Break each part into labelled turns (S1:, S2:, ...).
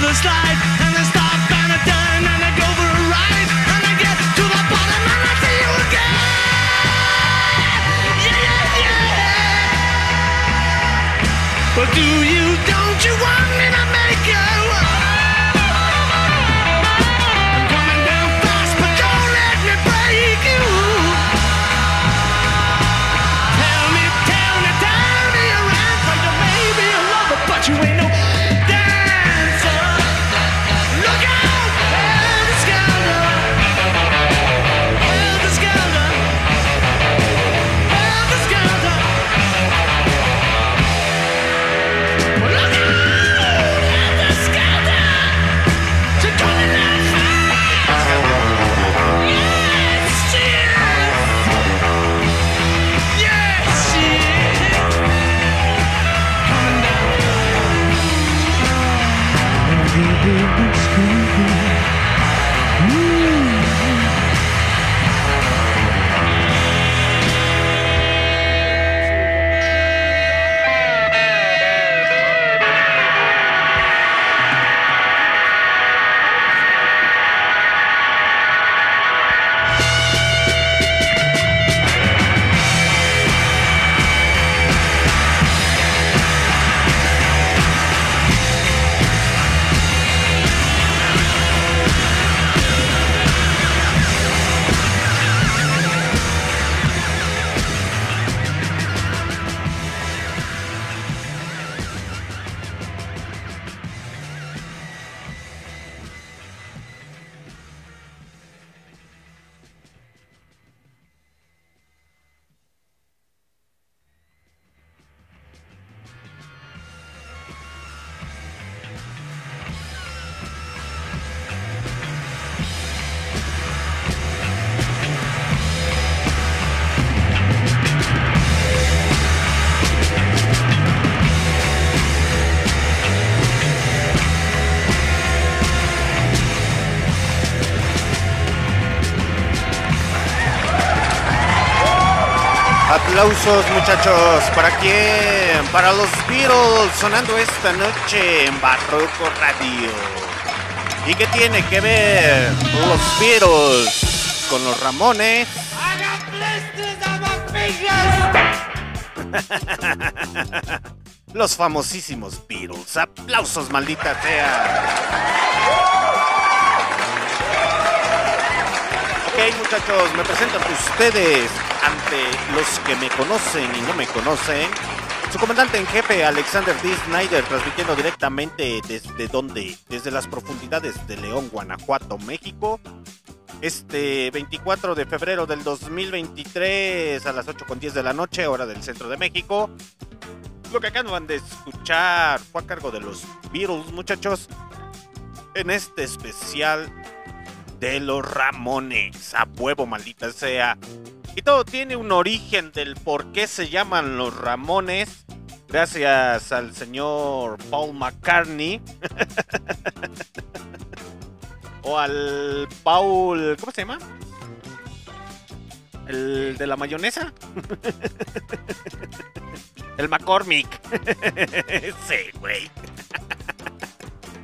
S1: The slide, and I stop and turn and and I get to the bottom and I see you again. Yeah, yeah, yeah. But do you, don't you want me to make you?
S2: Muchachos. ¿Para quién? Para los Beatles sonando esta noche en Barroco Radio. ¿Y qué tiene que ver los Beatles con los Ramones? Los famosísimos Beatles. Aplausos, maldita sea. Ok, muchachos, me presento ante ustedes, ante los que me conocen y no me conocen. Su comandante en jefe, Alexander D. Snyder, transmitiendo directamente desde donde, desde las profundidades de León, Guanajuato, México. Este 24 de febrero del 2023 a las 8.10 de la noche, hora del centro de México. Lo que acaban de escuchar fue a cargo de los Beatles, muchachos. En este especial de los Ramones. A huevo, maldita sea. Y todo tiene un origen del por qué se llaman los Ramones. Gracias al señor Paul McCartney. o al Paul. ¿Cómo se llama? El de la mayonesa. El McCormick. sí, güey.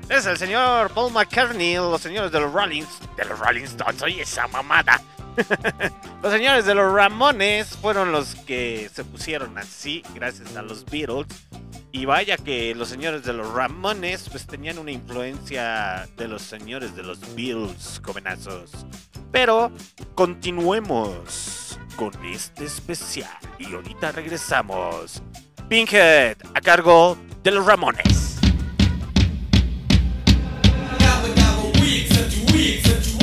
S2: Es el señor Paul McCartney, los señores de los Rollins. De los Rolling Stones, oye esa mamada. los señores de los Ramones fueron los que se pusieron así, gracias a los Beatles. Y vaya que los señores de los Ramones pues tenían una influencia de los señores de los Beatles, jovenazos. Pero continuemos con este especial y ahorita regresamos. Pinkhead a cargo de los Ramones.
S3: I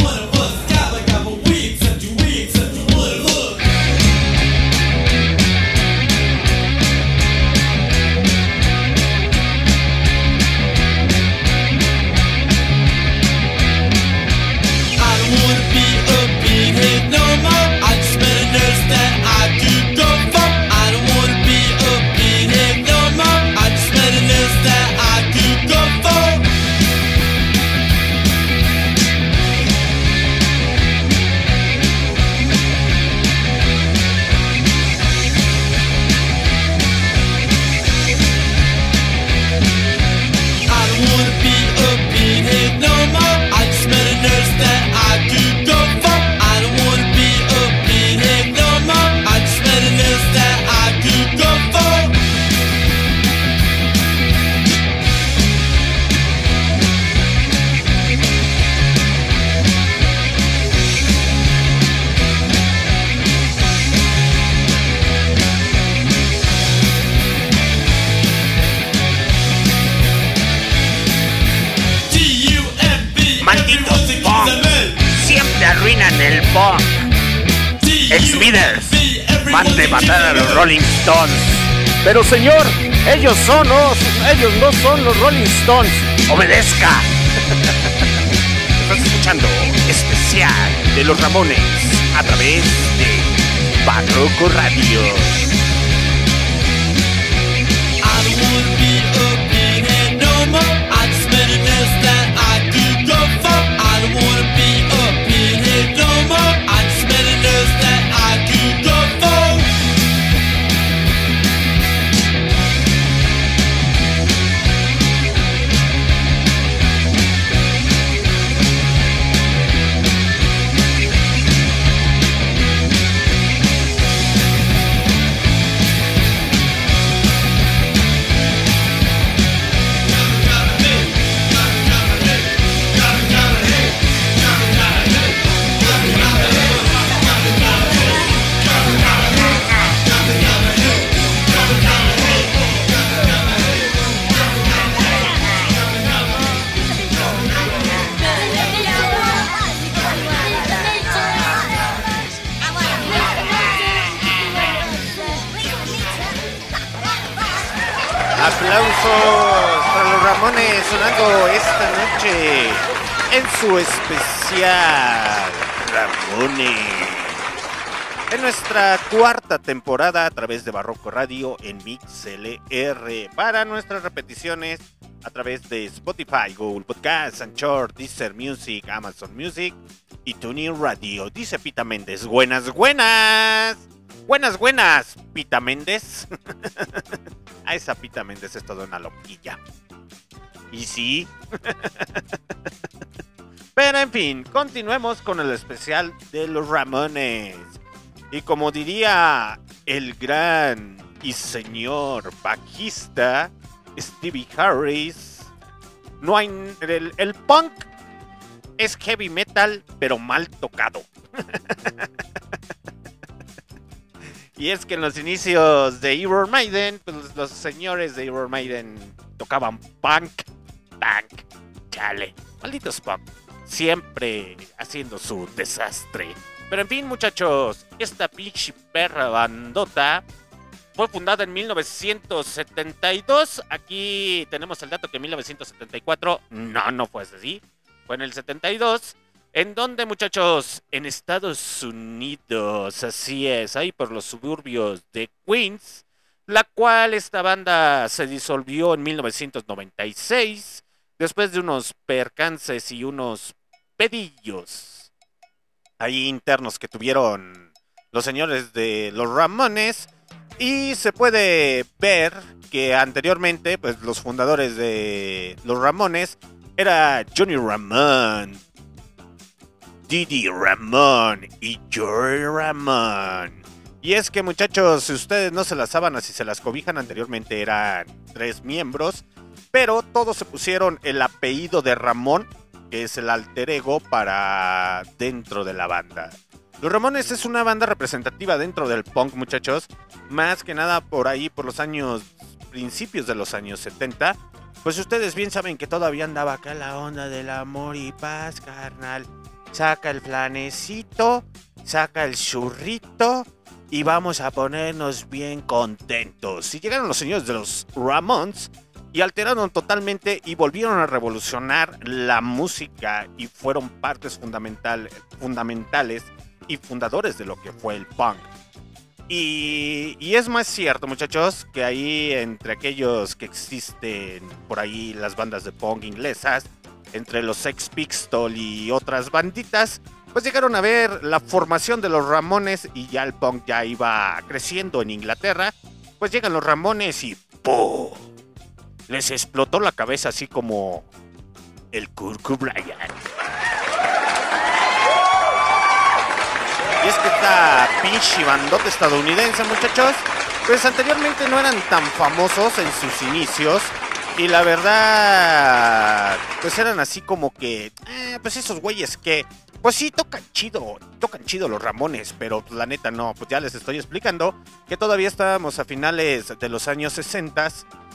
S2: Ex-Beatles. Mande matar a los Rolling Stones. Pero señor, ellos son los, ellos no son los Rolling Stones. Obedezca. Estás escuchando especial de los Ramones a través de Barroco Radio. Esta noche en su especial Ramones. En nuestra cuarta temporada a través de Barroco Radio en MixLR. Para nuestras repeticiones a través de Spotify, Google Podcasts, Anchor, Deezer Music, Amazon Music y TuneIn Radio. Dice Pita Méndez. Buenas, buenas. Buenas, buenas, Pita Méndez. A esa Pita Méndez es toda una loquilla. Y sí. Pero en fin, continuemos con el especial de los Ramones. Y como diría el gran y señor bajista Stevie Harris, no hay el, punk es heavy metal pero mal tocado. y es que en los inicios de Iron Maiden, pues los señores de Iron Maiden tocaban punk, chale, malditos punk, siempre haciendo su desastre. Pero en fin, muchachos, esta pinche perra bandota fue fundada en 1972. Aquí tenemos el dato que en 1974, no, no fue así, fue en el 72. ¿En dónde, muchachos? En Estados Unidos, así es, ahí por los suburbios de Queens, la cual esta banda se disolvió en 1996, después de unos percances y unos pedillos ahí internos que tuvieron los señores de los Ramones. Y se puede ver que anteriormente, pues los fundadores de los Ramones era Johnny Ramón, Didi Ramón y Joey Ramón. Y es que muchachos, si ustedes no se las sábanas y se las cobijan anteriormente eran tres miembros, pero todos se pusieron el apellido de Ramón, que es el alter ego para dentro de la banda. Los Ramones es una banda representativa dentro del punk, muchachos, más que nada por ahí, por los años, principios de los años 70. Pues ustedes bien saben que todavía andaba acá la onda del amor y paz, carnal. Saca el planecito, saca el churrito y vamos a ponernos bien contentos. Y llegaron los señores de los Ramones y alteraron totalmente y volvieron a revolucionar la música y fueron partes fundamental, fundamentales y fundadores de lo que fue el punk. Y, y es más cierto, muchachos, que ahí entre aquellos que existen por ahí las bandas de punk inglesas, entre los Sex Pistols y otras banditas, pues llegaron a ver la formación de los Ramones y ya el punk ya iba creciendo en Inglaterra. Pues llegan los Ramones y ¡pum! Les explotó la cabeza así como el Kurt Cobain. Y es que esta pinche bandota estadounidense, muchachos, pues anteriormente no eran tan famosos en sus inicios. Y la verdad, pues eran así como que, eh, pues esos güeyes que, pues sí, tocan chido, tocan chido los Ramones, pero pues, la neta no, pues ya les estoy explicando que todavía estábamos a finales de los años 60,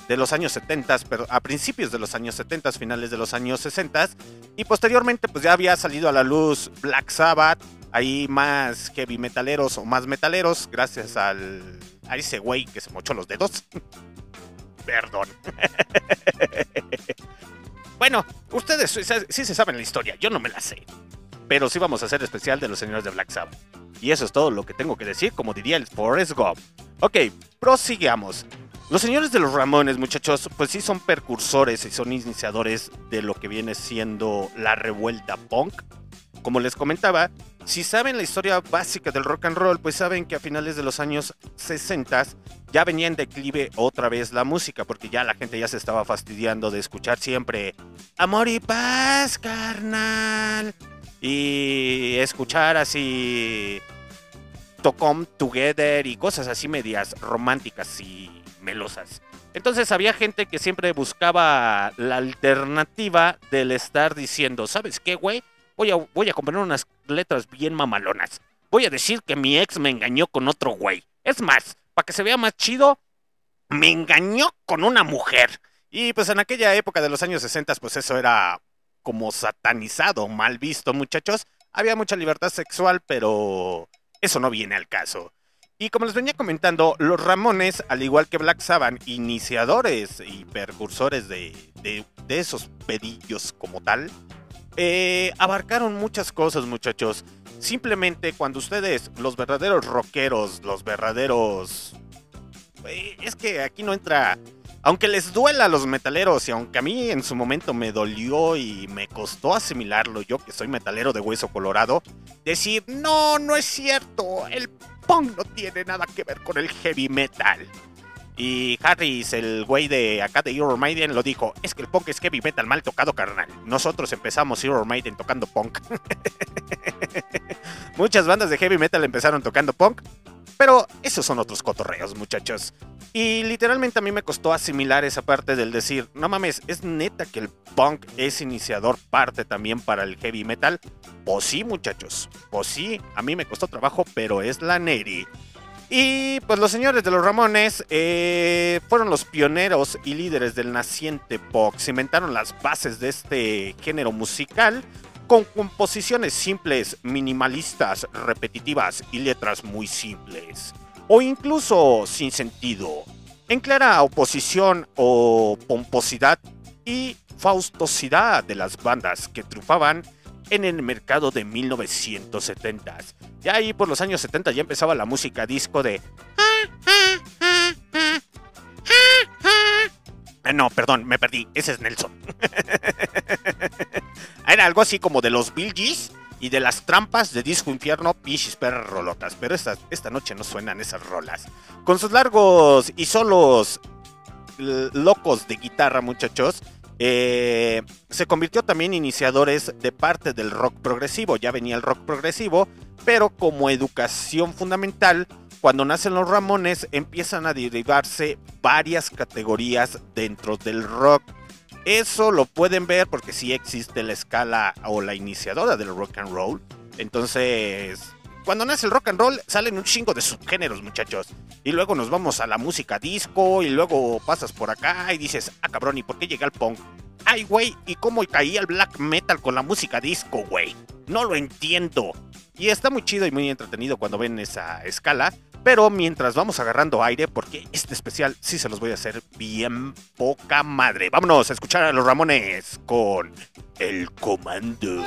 S2: de los años 70, pero a principios de los años 70, finales de los años 60, y posteriormente pues ya había salido a la luz Black Sabbath, ahí más heavy metaleros o más metaleros, gracias al, a ese güey que se mochó los dedos. Perdón. bueno, ustedes sí sí se saben la historia, yo no me la sé. Pero sí vamos a hacer especial de los señores de Black Sabbath. Y eso es todo lo que tengo que decir, como diría el Forrest Gump. Ok, prosigamos. Los señores de los Ramones, muchachos, pues sí son precursores y son iniciadores de lo que viene siendo la revuelta punk. Como les comentaba, si saben la historia básica del rock and roll, pues saben que a finales de los años 60 ya venía en declive otra vez la música, porque ya la gente ya se estaba fastidiando de escuchar siempre amor y paz, carnal. Y escuchar así To Come Together y cosas así medias románticas y melosas. Entonces había gente que siempre buscaba la alternativa del estar diciendo, ¿sabes qué, güey? Voy a, voy a componer unas letras bien mamalonas. Voy a decir que mi ex me engañó con otro güey. Es más, para que se vea más chido, me engañó con una mujer. Y pues en aquella época de los años 60, pues eso era como satanizado, mal visto, muchachos. Había mucha libertad sexual, pero eso no viene al caso. Y como les venía comentando, los Ramones, al igual que Black Sabbath, iniciadores y de- de esos pedillos como tal, eh, abarcaron muchas cosas, muchachos. Simplemente cuando ustedes, los verdaderos rockeros, los verdaderos... eh, es que aquí no entra... Aunque les duela a los metaleros y aunque a mí en su momento me dolió y me costó asimilarlo, yo que soy metalero de hueso colorado, decir, no, no es cierto, el punk no tiene nada que ver con el heavy metal. Y Harris, el güey de acá de Iron Maiden, lo dijo, es que el punk es heavy metal mal tocado, carnal. Nosotros empezamos Iron Maiden tocando punk. Muchas bandas de heavy metal empezaron tocando punk. Pero esos son otros cotorreos, muchachos. Y literalmente a mí me costó asimilar esa parte del decir, no mames, ¿es neta que el punk es iniciador parte también para el heavy metal? Pues sí, muchachos. Pues sí, a mí me costó trabajo, pero es la Neri. Y pues los señores de los Ramones eh, fueron los pioneros y líderes del naciente pop. Cimentaron las bases de este género musical con composiciones simples, minimalistas, repetitivas y letras muy simples. O incluso sin sentido. En clara oposición o pomposidad y faustosidad de las bandas que triunfaban en el mercado de 1970. Ya ahí por los años 70 ya empezaba la música disco de... Ah, No, perdón, me perdí. Ese es Nelson. Era algo así como de los Bill Gees y de las trampas de Disco Infierno, Pichis Perras Rolotas. Pero esta, esta noche no suenan esas rolas. Con sus largos y solos locos de guitarra, muchachos, eh, se convirtió también en iniciadores de parte del rock progresivo. Ya venía el rock progresivo, pero como educación fundamental, cuando nacen los Ramones empiezan a derivarse varias categorías dentro del rock. Eso lo pueden ver porque sí existe la escala o la iniciadora del rock and roll. Entonces, cuando nace el rock and roll, salen un chingo de subgéneros, muchachos. Y luego nos vamos a la música disco y luego pasas por acá y dices, ah cabrón, ¿y por qué llega el punk? Ay, güey, ¿y cómo caía el black metal con la música disco, güey? No lo entiendo. Y está muy chido y muy entretenido cuando ven esa escala. Pero mientras vamos agarrando aire, porque este especial sí se los voy a hacer bien poca madre. Vámonos a escuchar a los Ramones con El Comando.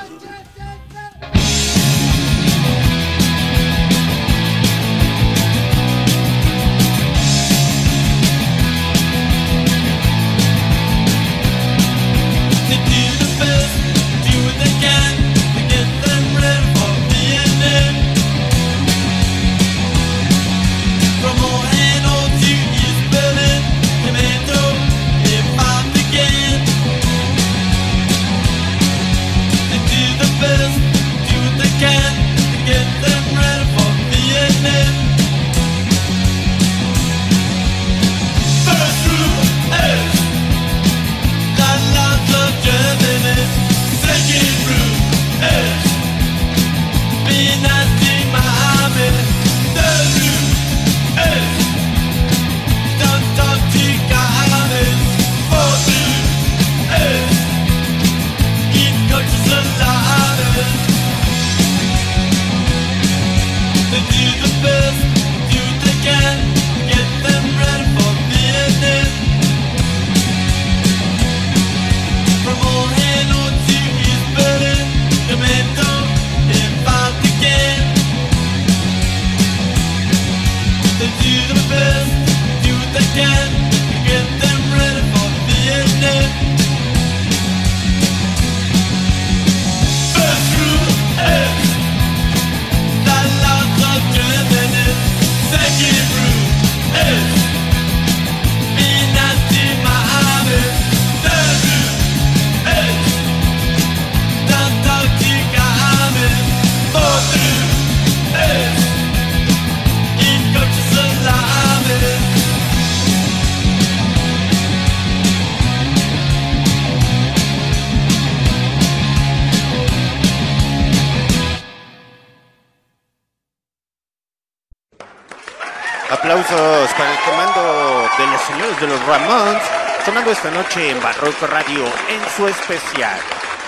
S2: Aplausos para el comando de los señores de los Ramones, sonando esta noche en Barroco Radio en su especial.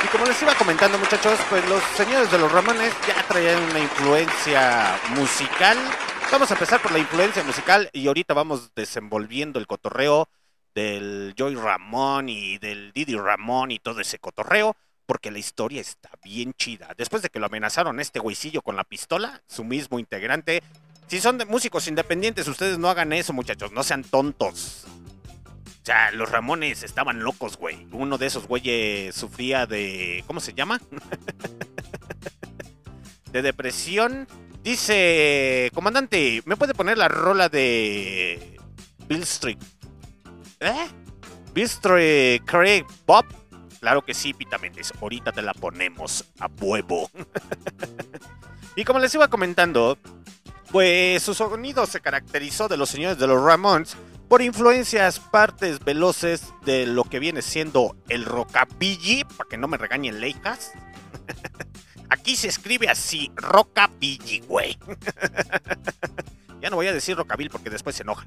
S2: Y como les iba comentando muchachos, pues los señores de los Ramones ya traían una influencia musical. Vamos a empezar por la influencia musical y ahorita vamos desenvolviendo el cotorreo del Joy Ramón y del Didi Ramón y todo ese cotorreo, porque la historia está bien chida. Después de que lo amenazaron este güeycillo con la pistola, su mismo integrante, si son de músicos independientes, ustedes no hagan eso, muchachos, no sean tontos. O sea, los Ramones estaban locos, güey. Uno de esos güeyes sufría de... ¿Cómo se llama? de depresión. Dice, comandante, ¿me puede poner la rola de Bill Street? ¿Eh? Bill Street Craig Bob. Claro que sí, Pita Méndez. Ahorita te la ponemos a huevo. y como les iba comentando, pues su sonido se caracterizó de los señores de los Ramones por influencias partes veloces de lo que viene siendo el rockabilly, para que no me regañen leijas. Aquí se escribe así, rockabilly, güey. ya no voy a decir rockabilly porque después se enoja.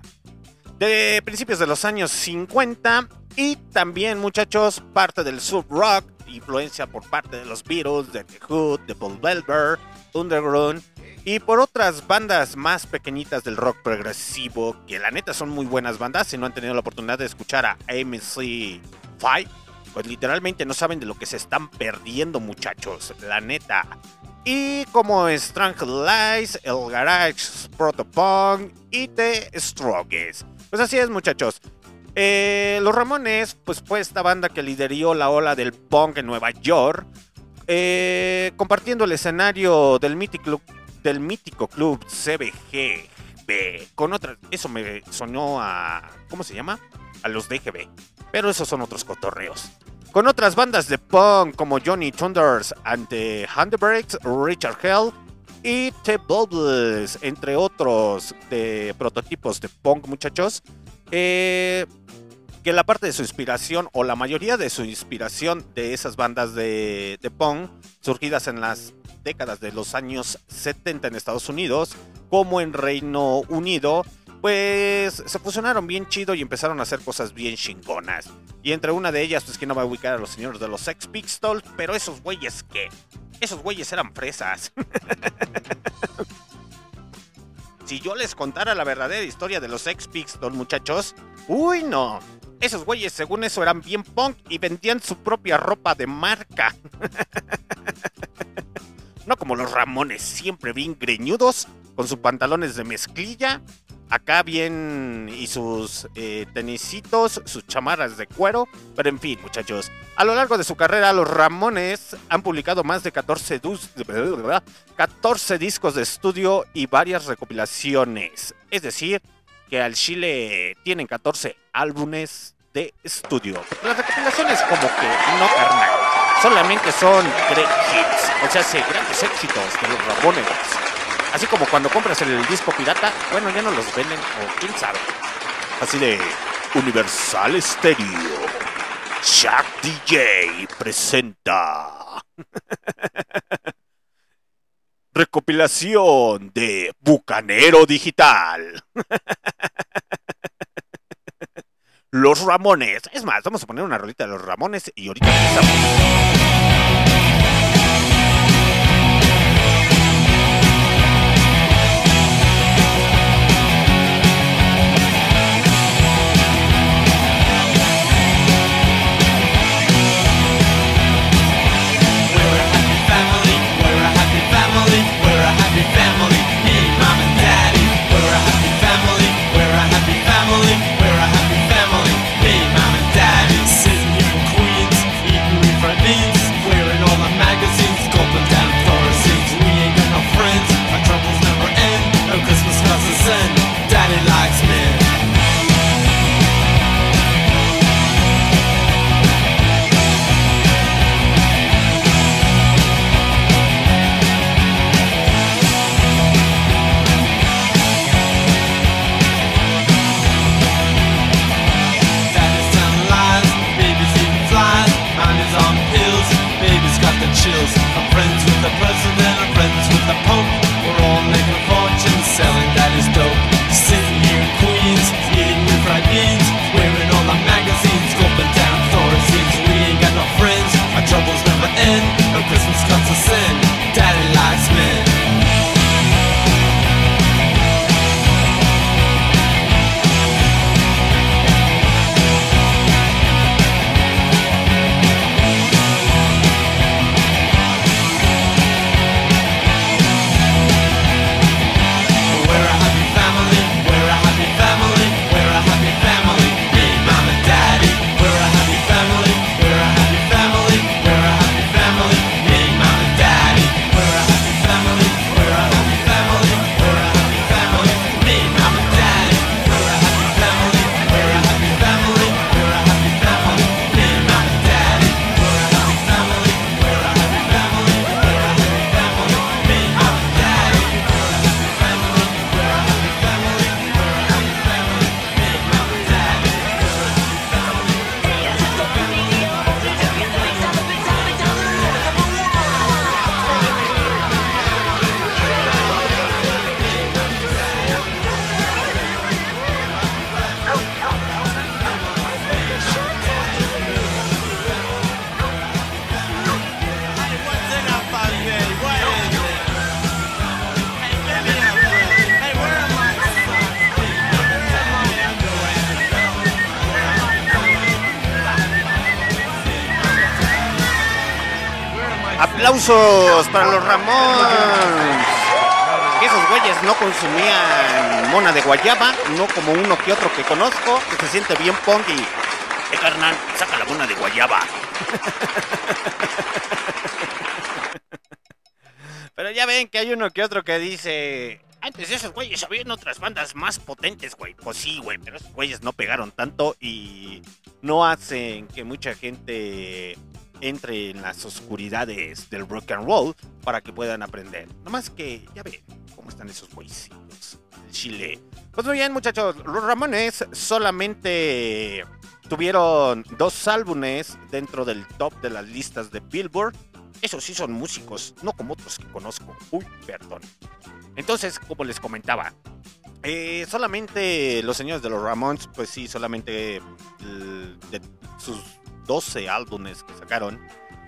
S2: De principios de los años 50 y también, muchachos, parte del sub rock, influencia por parte de los Beatles, de The Hood, de Paul Belver, Underground y por otras bandas más pequeñitas del rock progresivo, que la neta son muy buenas bandas. Si no han tenido la oportunidad de escuchar a MC5, pues literalmente no saben de lo que se están perdiendo, muchachos. La neta. Y como Strange Lies, el Garage Protopunk y The Strokes. Pues así es, muchachos. Eh, los Ramones, pues fue esta banda que lideró la ola del punk en Nueva York, eh, compartiendo el escenario del mítico, del mítico club CBGB con otras. Eso me sonó a. ¿Cómo se llama? A los DGB. Pero esos son otros cotorreos. Con otras bandas de punk como Johnny Thunders ante Handbrakes, Richard Hell y The Bubbles, entre otros de prototipos de punk, muchachos. Eh, que la parte de su inspiración, o la mayoría de su inspiración de esas bandas de, de punk, surgidas en las décadas de los años 70 en Estados Unidos, como en Reino Unido, pues se fusionaron bien chido y empezaron a hacer cosas bien chingonas. Y entre una de ellas, pues que no va a ubicar a los señores de los Sex Pistols, pero esos güeyes que... Esos güeyes eran fresas. si yo les contara la verdadera historia de los Sex Pistols, muchachos, uy no. Esos güeyes, según eso, eran bien punk y vendían su propia ropa de marca. no como los Ramones, siempre bien greñudos, con sus pantalones de mezclilla, acá bien y sus eh, tenisitos, sus chamarras de cuero. Pero en fin, muchachos, a lo largo de su carrera, los Ramones han publicado más de 14, dus- 14 discos de estudio y varias recopilaciones. Es decir, que al Chile tienen 14 álbumes de estudio. Las recopilaciones como que no carnal. Solamente son great hits, o sea, sí, grandes éxitos de los Ramones. Así como cuando compras el disco pirata, bueno, ya no los venden, o quién sabe. Así de Universal Stereo. Shaq DJ presenta. Recopilación de Bucanero Digital. Los Ramones. Es más, vamos a poner una rolita de los Ramones y ahorita empezamos.
S3: the president, are friends with the Pope. We're all making fortunes selling that is dope. Sitting here in Queens, eating with fried beans, wearing all the magazines, gulping down Thorazines. We ain't got no friends, our troubles never end. No Christmas comes to send.
S2: Aplausos para los Ramones. Esos güeyes no consumían mona de guayaba, no como uno que otro que conozco, que se siente bien punk y... Eh, carnal, saca la mona de guayaba. Pero ya ven que hay uno que otro que dice... Antes de esos güeyes habían otras bandas más potentes, güey. Pues sí, güey, pero esos güeyes no pegaron tanto y no hacen que mucha gente entre en las oscuridades del rock and roll para que puedan aprender. Nomás que ya ven cómo están esos güeyes. El Chile. Pues muy bien, muchachos. Los Ramones solamente tuvieron dos álbumes dentro del top de las listas de Billboard. Esos sí son músicos, no como otros que conozco. Uy, perdón. Entonces, como les comentaba, eh, solamente los señores de los Ramones, pues sí, solamente de sus 12 álbumes que sacaron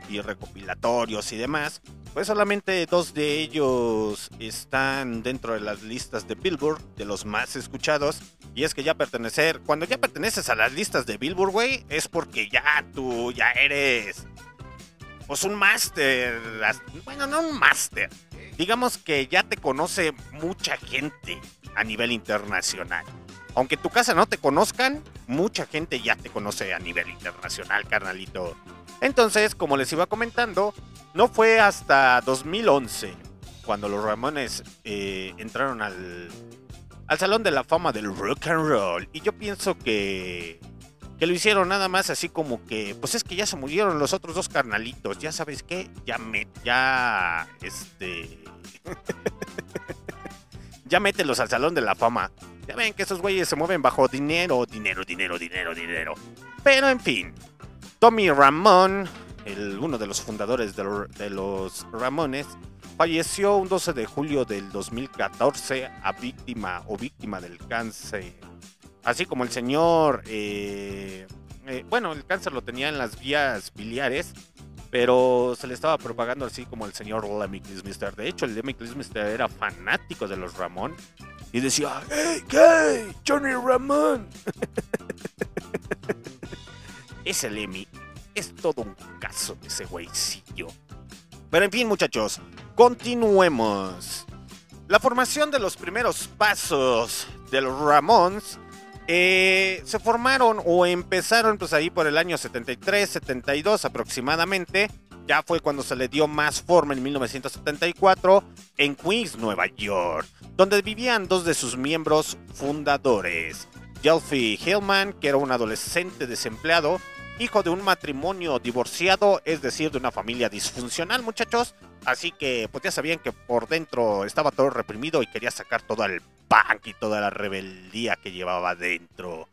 S2: y recopilatorios y demás, pues solamente dos de ellos están dentro de las listas de Billboard, de los más escuchados. Y es que ya pertenecer, cuando ya perteneces a las listas de Billboard, güey, es porque ya tú ya eres, pues un máster, bueno, no un máster, digamos que ya te conoce mucha gente a nivel internacional. Aunque en tu casa no te conozcan, mucha gente ya te conoce a nivel internacional, carnalito. Entonces, como les iba comentando, no fue hasta 2011 cuando los Ramones eh, entraron al, al Salón de la Fama del Rock and Roll. Y yo pienso que, que lo hicieron nada más así como que, pues es que ya se murieron los otros dos carnalitos. Ya sabes qué, ya me, ya, este... ya mételos al Salón de la Fama. Ya ven que esos güeyes se mueven bajo dinero, dinero, dinero, dinero, dinero. Pero en fin, Tommy Ramón, el, uno de los fundadores de, lo- de los Ramones, falleció un 12 de julio del 2014 a víctima o víctima del cáncer. Así como el señor, eh, eh, bueno, el cáncer lo tenía en las vías biliares, pero se le estaba propagando así como el señor Lemmy Kilmister. De hecho, el Lemmy Kilmister era fanático de los Ramón y decía, ¡Hey, qué! ¡Johnny Ramón! ese Lemmy es todo un caso de ese güeycillo. Pero en fin, muchachos, continuemos. La formación de los primeros pasos de los Ramones eh, se formaron o empezaron pues ahí por el año 73, 72 aproximadamente. Ya fue cuando se le dio más forma en 1974 en Queens, Nueva York, donde vivían dos de sus miembros fundadores. Jelfie Hillman, que era un adolescente desempleado, hijo de un matrimonio divorciado, es decir, de una familia disfuncional, muchachos. Así que, pues ya sabían que por dentro estaba todo reprimido y quería sacar todo el punk y toda la rebeldía que llevaba dentro.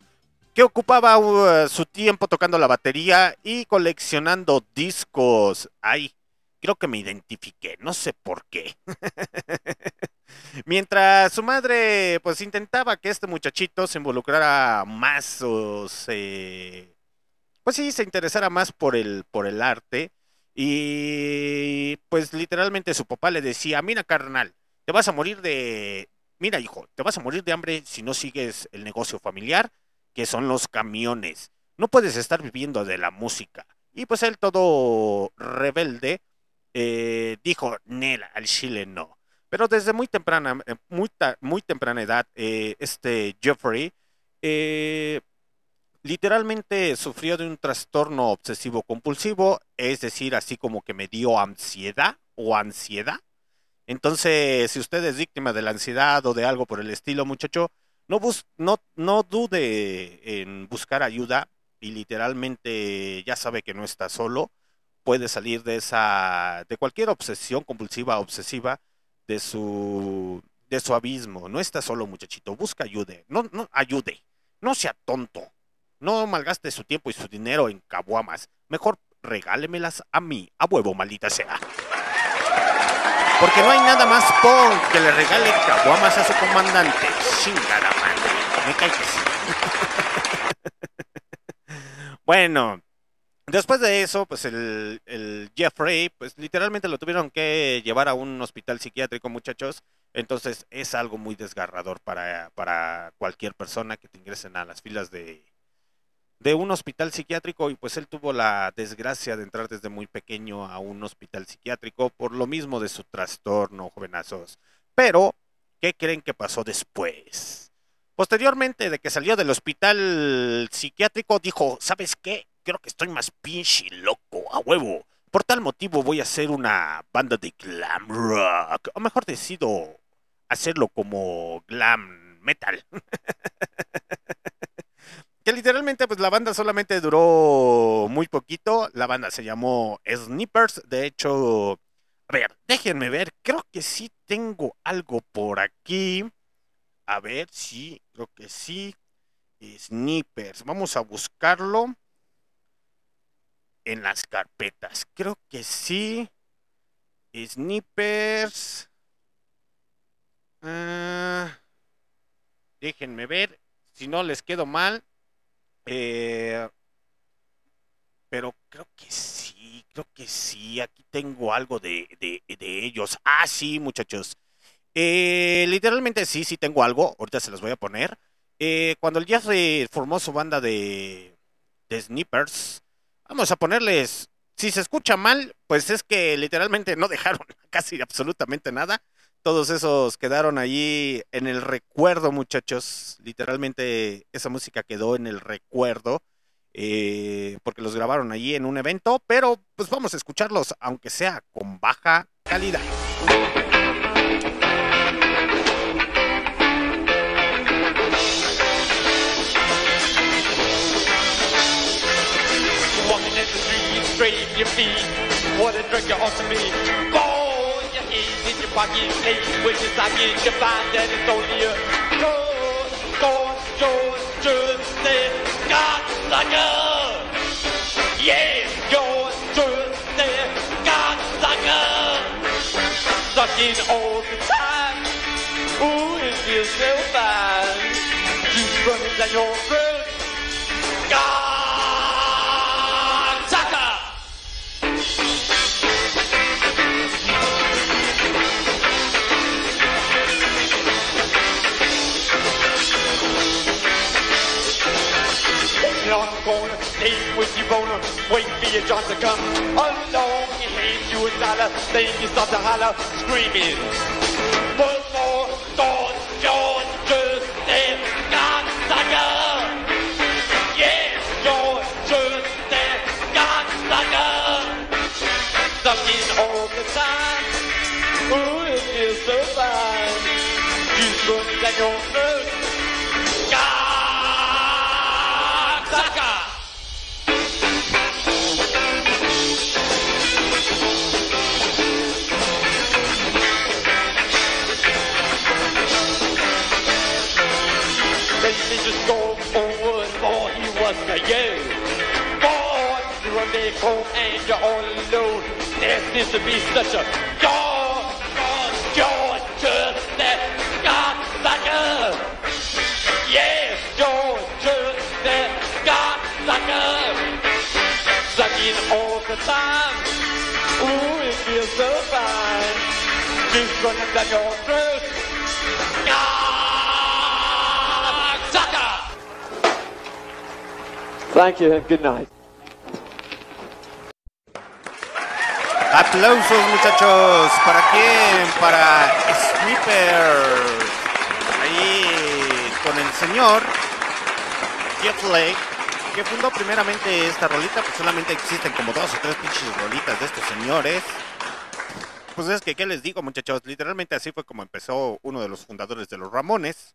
S2: Que ocupaba uh, su tiempo tocando la batería y coleccionando discos. Ay, creo que me identifiqué, no sé por qué. Mientras su madre, pues intentaba que este muchachito se involucrara más o se pues sí, se interesara más por el, por el arte. Y pues literalmente su papá le decía, mira carnal, te vas a morir de... Mira hijo, te vas a morir de hambre si no sigues el negocio familiar, que son los camiones. No puedes estar viviendo de la música. Y pues él todo rebelde eh, dijo, Nela, al chile no. Pero desde muy temprana, eh, muy, muy temprana edad, eh, este Jeffrey eh, literalmente sufrió de un trastorno obsesivo compulsivo, es decir, así como que me dio ansiedad o ansiedad. Entonces, si usted es víctima de la ansiedad o de algo por el estilo, muchacho, no, bus no, no dude en buscar ayuda y literalmente ya sabe que no está solo. Puede salir de esa, de cualquier obsesión compulsiva, obsesiva, de su, de su abismo. No está solo, muchachito. Busca ayuda. No, no, ayude. No sea tonto. No malgaste su tiempo y su dinero en caguamas. Mejor regálemelas a mí, a huevo, maldita sea. Porque no hay nada más punk que le regale caguamas a su comandante. Chingada madre. Me sí. bueno, después de eso, pues el, el Jeffrey, pues literalmente lo tuvieron que llevar a un hospital psiquiátrico, muchachos. Entonces es algo muy desgarrador para, para cualquier persona que te ingresen a las filas de, de un hospital psiquiátrico y pues él tuvo la desgracia de entrar desde muy pequeño a un hospital psiquiátrico por lo mismo de su trastorno, jovenazos. Pero, ¿qué creen que pasó después? Posteriormente de que salió del hospital psiquiátrico, dijo, ¿sabes qué? Creo que estoy más pinche loco, a huevo. Por tal motivo voy a hacer una banda de glam rock. O mejor decido hacerlo como glam metal. que literalmente pues la banda solamente duró muy poquito. La banda se llamó Snippers. De hecho, a ver, déjenme ver. Creo que sí tengo algo por aquí. A ver, sí, creo que sí. Snippers. Vamos a buscarlo en las carpetas. Creo que sí. Snippers. Ah, déjenme ver. Si no les quedo mal. Eh, pero creo que sí, creo que sí. Aquí tengo algo de, de- de ellos. Ah, sí, muchachos. Eh, literalmente sí, sí tengo algo. Ahorita se los voy a poner. Eh, cuando el Jeffrey formó su banda de, de Snippers, vamos a ponerles. Si se escucha mal, pues es que literalmente no dejaron casi absolutamente nada. Todos esos quedaron allí en el recuerdo, muchachos. Literalmente esa música quedó en el recuerdo. eh, porque los grabaron allí en un evento. Pero pues vamos a escucharlos, aunque sea con baja calidad.
S4: Walking in the straight your feet. Hey, with you find that it's only a George, George, George, George, God, sucker. Yeah, George, George, say, God, sucker. Sucking all the time. Ooh, it feels so fine. Juice running down your throat. Boner, wait for your John to come along. You hand you a dollar, then you start to holler, screaming. One more, George, George, just there, God, sucker. Yeah, George, just there, God, sucker. Sucking all the time. Ooh, it feels so fine. Juice running down your home and you're all alone. There seems to be such a God, God, God, just that God sucker. Yes, George, just that God sucker. Sucking all the time. Ooh, it feels so fine. Just running down your throat. God sucker. Thank you and good night.
S2: Aplausos muchachos. ¿Para quién? Para Sniper. Ahí con el señor Jeff Lake. Que fundó primeramente esta rolita. Pues solamente existen como dos o tres pinches rolitas de estos señores. Pues es que, ¿qué les digo muchachos? Literalmente así fue como empezó uno de los fundadores de los Ramones.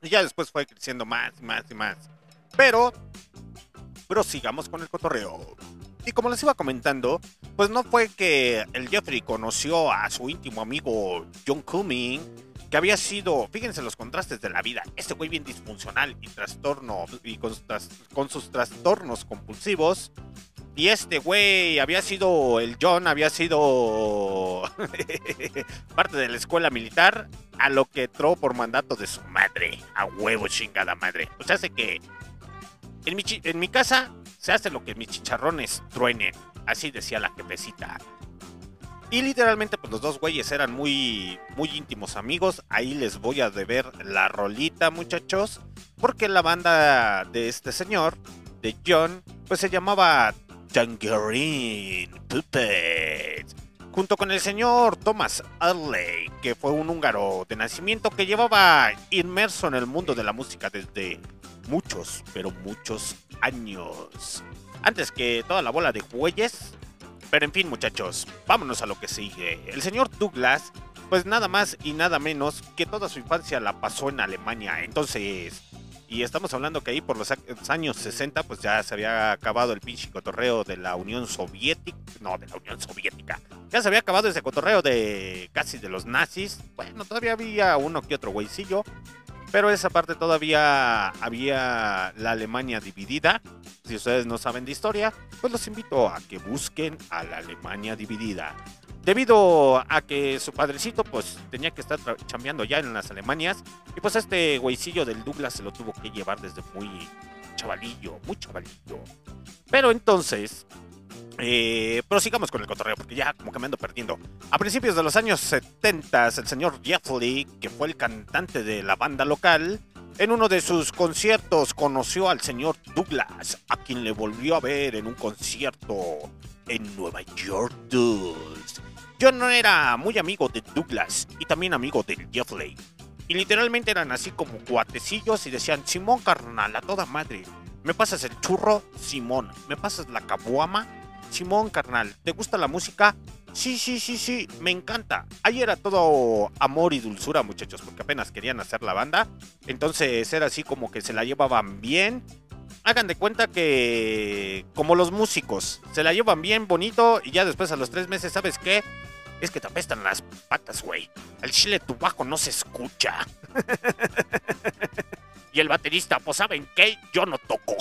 S2: Y ya después fue creciendo más y más y más. Pero, pero sigamos con el cotorreo. Y como les iba comentando, pues no fue que el Jeffrey conoció a su íntimo amigo John Cumming, que había sido, fíjense los contrastes de la vida, este güey bien disfuncional y trastorno, y con, sus trastornos compulsivos. Y este güey había sido, el John había sido parte de la escuela militar, a lo que entró por mandato de su madre, a huevo chingada madre. O sea, hace que en mi, en mi casa se hace lo que mis chicharrones truenen. Así decía la jefecita. Y literalmente, pues los dos güeyes eran muy, muy íntimos amigos. Ahí les voy a deber la rolita, muchachos. Porque la banda de este señor, de John, pues se llamaba Tangerine Puppets. Junto con el señor Thomas Adley, que fue un húngaro de nacimiento que llevaba inmerso en el mundo de la música desde muchos, pero muchos años. Antes que toda la bola de güeyes. Pero en fin, muchachos, vámonos a lo que sigue. El señor Douglas, pues nada más y nada menos que toda su infancia la pasó en Alemania. Entonces, y estamos hablando que ahí por los años 60, pues ya se había acabado el pinche cotorreo de la Unión Soviética. No, de la Unión Soviética. Ya se había acabado ese cotorreo de casi de los nazis. Bueno, todavía había uno que otro güeycillo. Pero esa parte todavía había la Alemania dividida. Si ustedes no saben de historia, pues los invito a que busquen a la Alemania dividida. Debido a que su padrecito pues tenía que estar chambeando ya en las Alemanias y pues este güeycillo del Douglas se lo tuvo que llevar desde muy chavalillo, muy chavalillo. Pero entonces, eh, prosigamos con el cotorreo porque ya como que me ando perdiendo. A principios de los años 70, el señor Jeff que fue el cantante de la banda local, en uno de sus conciertos conoció al señor Douglas, a quien le volvió a ver en un concierto en Nueva York. Yo no era muy amigo de Douglas y también amigo de Jeff. Y literalmente eran así como cuatecillos y decían, Simón carnal, a toda madre. ¿Me pasas el churro? Simón. ¿Me pasas la cabuama? Simón carnal. ¿Te gusta la música? Sí, sí, sí, sí, me encanta. Ahí era todo amor y dulzura, muchachos, porque apenas querían hacer la banda. Entonces era así como que se la llevaban bien. Hagan de cuenta que, como los músicos, se la llevan bien bonito y ya después a los tres meses, ¿sabes qué? Es que te apestan las patas, güey. El chile tu bajo no se escucha. y el baterista, pues ¿saben qué? Yo no toco.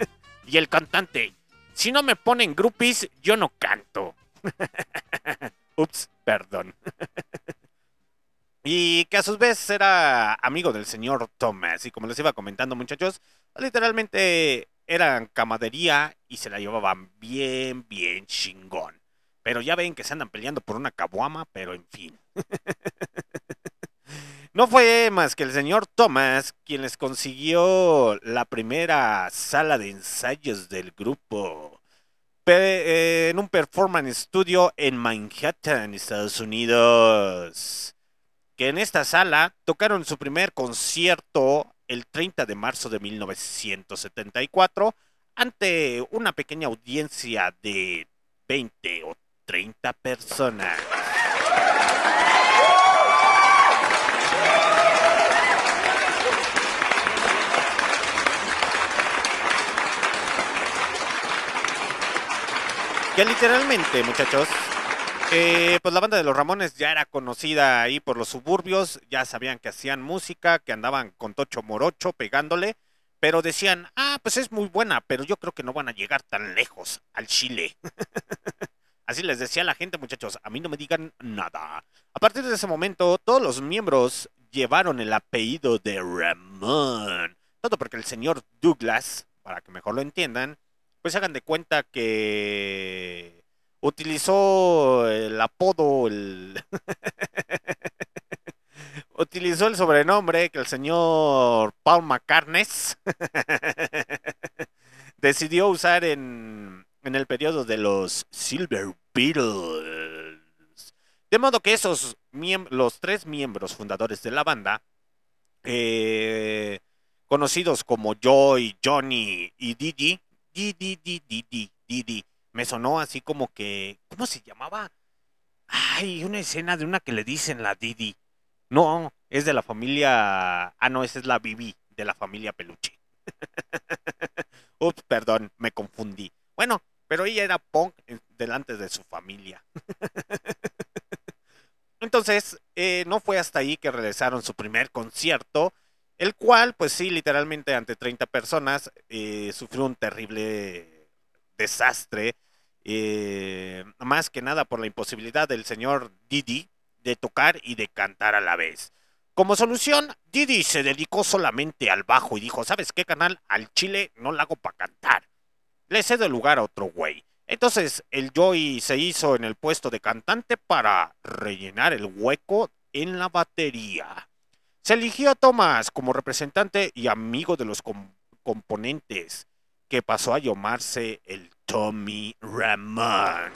S2: y el cantante, si no me ponen groupies, yo no canto. Ups, perdón. y que a sus veces era amigo del señor Thomas. Y como les iba comentando, muchachos, literalmente eran camadería y se la llevaban bien, bien chingón. Pero ya ven que se andan peleando por una cabuama, pero en fin. No fue más que el señor Thomas quien les consiguió la primera sala de ensayos del grupo eh, en un performance studio en Manhattan, Estados Unidos. Que en esta sala tocaron su primer concierto el 30 de marzo de 1974 ante una pequeña audiencia de 20 o 30 personas. Que literalmente, muchachos, eh, pues la banda de los Ramones ya era conocida ahí por los suburbios, ya sabían que hacían música, que andaban con Tocho Morocho pegándole, pero decían, ah, pues es muy buena, pero yo creo que no van a llegar tan lejos al Chile. Así les decía la gente, muchachos, a mí no me digan nada. A partir de ese momento, todos los miembros llevaron el apellido de Ramón. Todo porque el señor Douglas, para que mejor lo entiendan, pues hagan de cuenta que utilizó el apodo, utilizó el sobrenombre que el señor Paul McCartney decidió usar en, en el periodo de los Silver Beatles. De modo que esos los tres miembros fundadores de la banda, eh, conocidos como Joy, Johnny y Didi, Didi, Didi, me sonó así como que, ¿cómo se llamaba? Ay, una escena de una que le dicen la Didi. No, es de la familia, ah no, esa es la Bibi, de la familia Peluche. Ups, perdón, me confundí. Bueno, pero ella era punk en- delante de su familia. Entonces, eh, no fue hasta ahí que realizaron su primer concierto, el cual, pues sí, literalmente ante 30 personas, eh, sufrió un terrible desastre, eh, más que nada por la imposibilidad del señor Didi de tocar y de cantar a la vez. Como solución, Didi se dedicó solamente al bajo y dijo, ¿sabes qué, canal? Al chile no la hago para cantar. Le cedo el lugar a otro güey. Entonces, el Joey se hizo en el puesto de cantante para rellenar el hueco en la batería. Se eligió a Thomas como representante y amigo de los com- componentes, que pasó a llamarse el Tommy Ramón.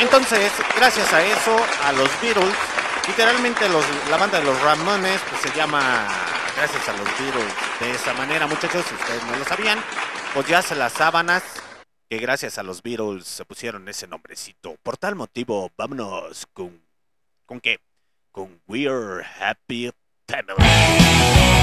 S2: Entonces, gracias a eso, a los Beatles, literalmente la banda de los Ramones pues, se llama gracias a los Beatles de esa manera, muchachos, si ustedes no lo sabían, pues ya se las sábanas que gracias a los Beatles se pusieron ese nombrecito. Por tal motivo, vámonos con ¿con qué? Con We're Happy Family.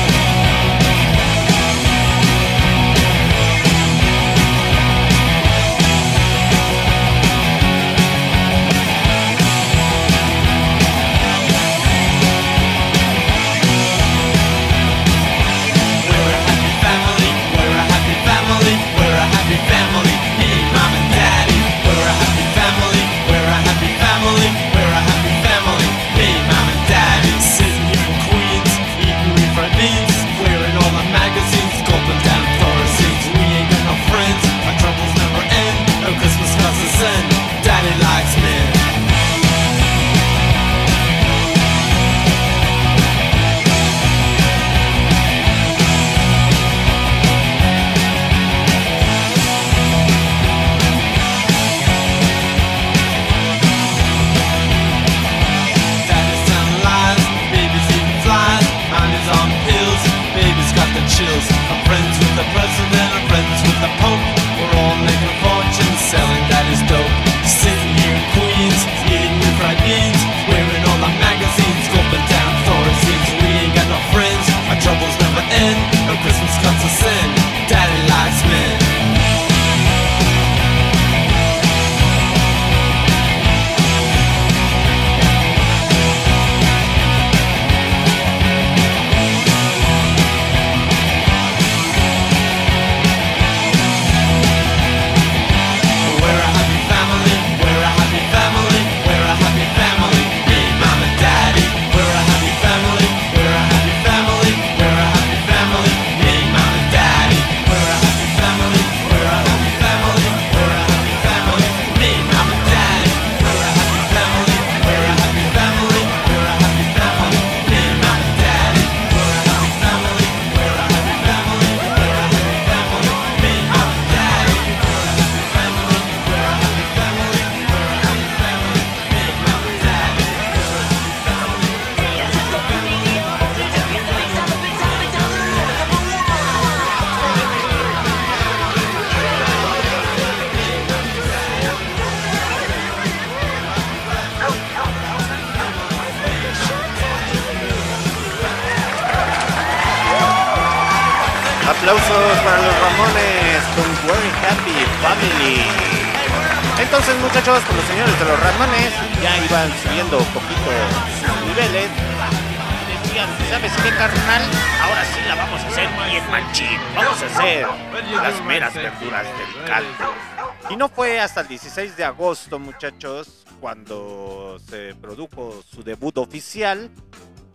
S2: 16 de agosto, muchachos, cuando se produjo su debut oficial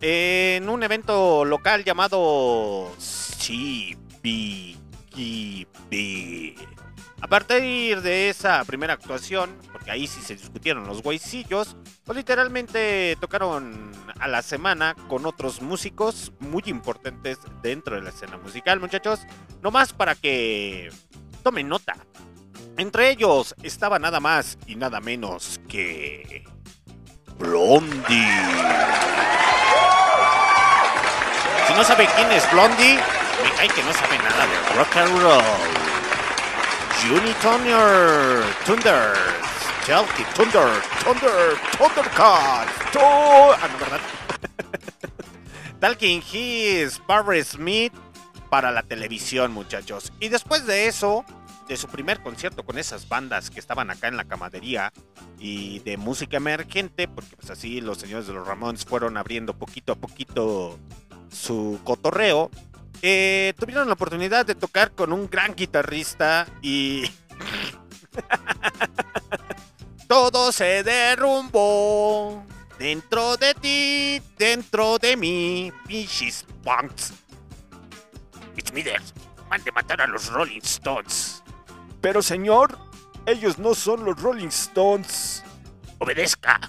S2: en un evento local llamado CBGB. A partir de esa primera actuación, porque ahí sí se discutieron los guaycillos, pues literalmente tocaron a la semana con otros músicos muy importantes dentro de la escena musical, muchachos. Nomás para que tomen nota. Entre ellos estaba nada más y nada menos que Blondie. Si no sabe quién es Blondie, me cae que no sabe nada de rock and roll. Juni Thunder, Thunder, Chalky, Thunder, Thunder, Thundercats, Thor- Ah, no, ¿verdad? Talking His, Barbara Smith para la televisión, muchachos. Y después de eso, de su primer concierto con esas bandas que estaban acá en la camadería y de música emergente, porque pues así los señores de los Ramones fueron abriendo poquito a poquito su cotorreo, eh, tuvieron la oportunidad de tocar con un gran guitarrista y todo se derrumbó dentro de ti, dentro de mí, pinches punks. It's Smithers, mande matar a los Rolling Stones.
S5: Pero señor, ellos no son los Rolling Stones.
S2: Obedezca.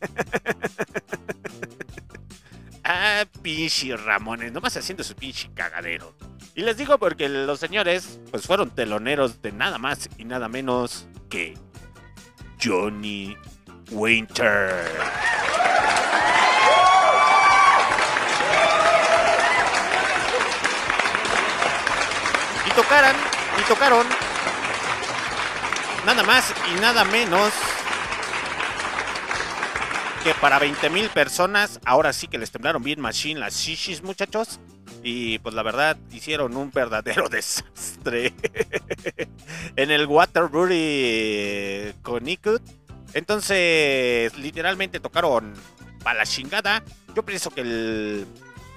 S2: ah, pinche Ramones, nomás haciendo su pinche cagadero. Y les digo porque los señores, pues fueron teloneros de nada más y nada menos que Johnny Winter. Y tocaran, y tocaron nada más y nada menos que para 20 mil personas, ahora sí que les temblaron bien machine las shishis, muchachos. Y pues la verdad, hicieron un verdadero desastre en el Waterbury Connecticut. Entonces, literalmente tocaron para la chingada. Yo pienso que el,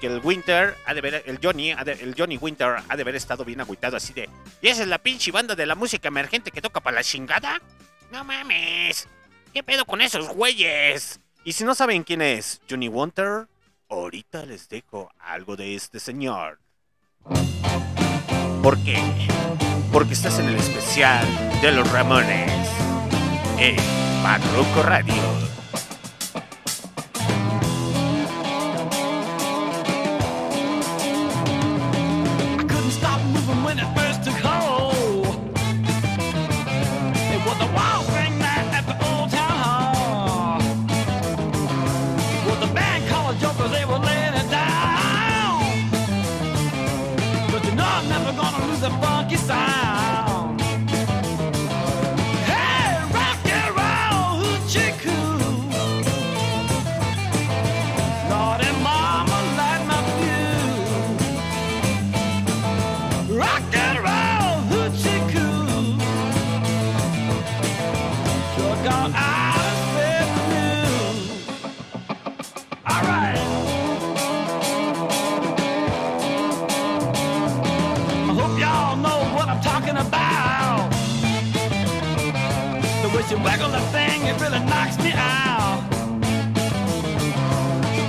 S2: que el Winter, ha de ver, el Johnny, de- el Johnny Winter ha de haber estado bien agüitado así de. ¿Y esa es la pinche banda de la música emergente que toca para la chingada? No mames. ¿Qué pedo con esos güeyes? Y si no saben quién es Johnny Winter, ahorita les dejo algo de este señor. ¿Por qué? Porque estás en el especial de los Ramones en Barroco Radio.
S6: Lose the really knocks me out.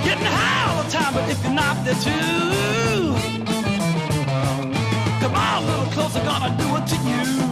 S6: Getting high all the time, but if you're not there too. Come on, a little closer, gonna do it to you.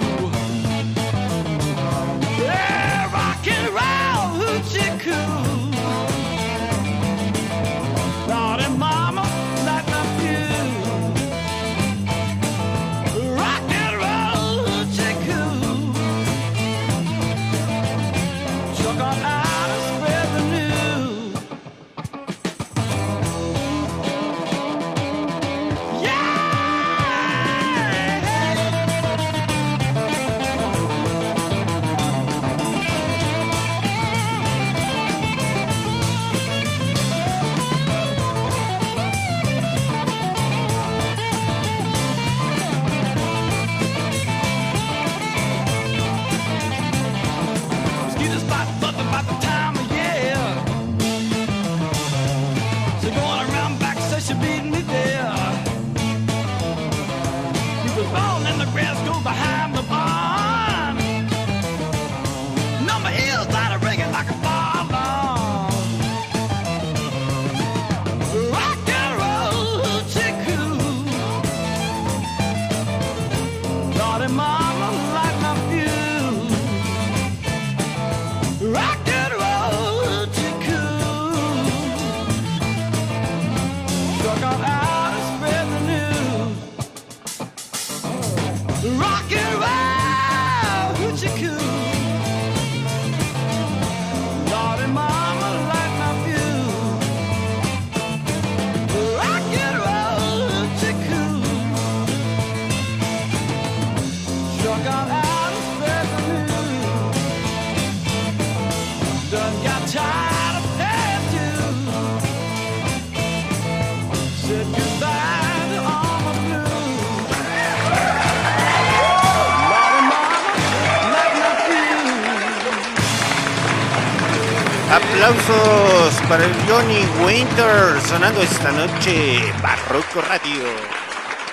S2: Aplausos para el Johnny Winter sonando esta noche Barroco Radio.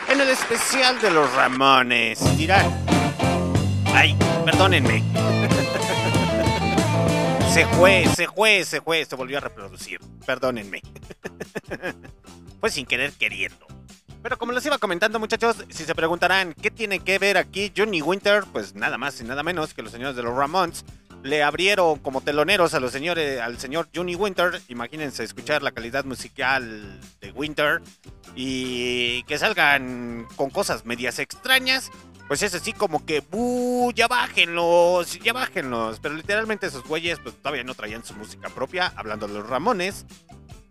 S2: En el especial de los Ramones. Dirán. Ay, perdónenme. Se fue, se fue, se fue, se volvió a reproducir. Perdónenme. Fue sin querer queriendo. Pero como les iba comentando, muchachos, si se preguntarán qué tiene que ver aquí Johnny Winter, pues nada más y nada menos que los señores de los Ramones le abrieron como teloneros a los señores, al señor Johnny Winter. Imagínense escuchar la calidad musical de Winter y que salgan con cosas medias extrañas. Pues es así como que, ¡buh! Ya bájenlos, ya bájenlos. Pero literalmente esos güeyes pues todavía no traían su música propia, hablando de los Ramones.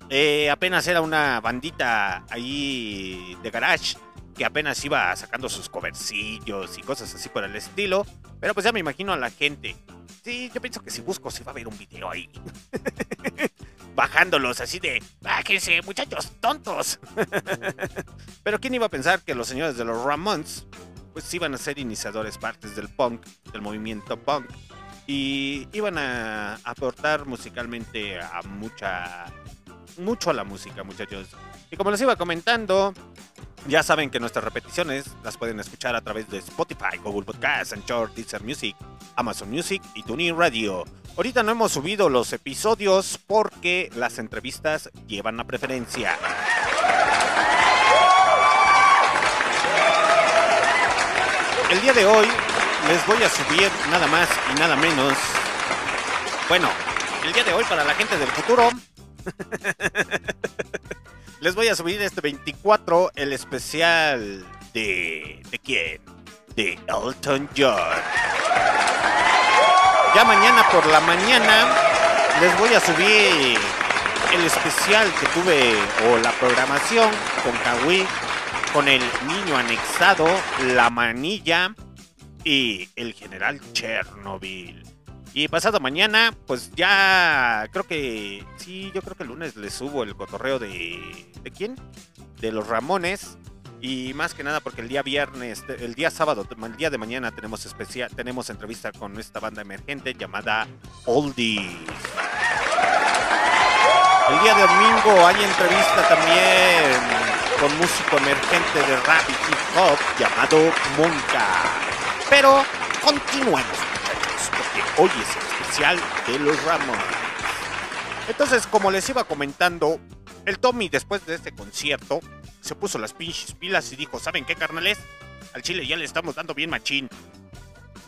S2: Eh, apenas era una bandita ahí de garage que apenas iba sacando sus covercillos y cosas así por el estilo. Pero pues ya me imagino a la gente. Sí, yo pienso que si busco se va a ver un video ahí. Bajándolos así de, bájense muchachos tontos. Pero quién iba a pensar que los señores de los Ramones pues iban a ser iniciadores partes del punk, del movimiento punk. Y iban a aportar musicalmente a mucha mucho a la música, muchachos. Y como les iba comentando, ya saben que nuestras repeticiones las pueden escuchar a través de Spotify, Google Podcasts, Anchor, Deezer Music, Amazon Music y TuneIn Radio. Ahorita no hemos subido los episodios porque las entrevistas llevan la preferencia. El día de hoy les voy a subir nada más y nada menos. Bueno, el día de hoy para la gente del futuro les voy a subir este 24 el especial de... ¿De quién? De Elton John. Ya mañana por la mañana les voy a subir el especial que tuve o la programación con Kawi, con el niño anexado, la manilla y el general Chernobyl. Y pasado mañana, pues ya creo que sí, yo creo que el lunes les subo el cotorreo de ¿de quién? De los Ramones y más que nada porque el día viernes, el día sábado, el día de mañana tenemos especial, tenemos entrevista con esta banda emergente llamada Oldies. El día de domingo hay entrevista también con músico emergente de rap y hip hop llamado Monka. Pero porque hoy es especial de los Ramones. Entonces, como les iba comentando, el Tommy después de este concierto se puso las pinches pilas y dijo, ¿saben qué, carnales? Al Chile ya le estamos dando bien machín.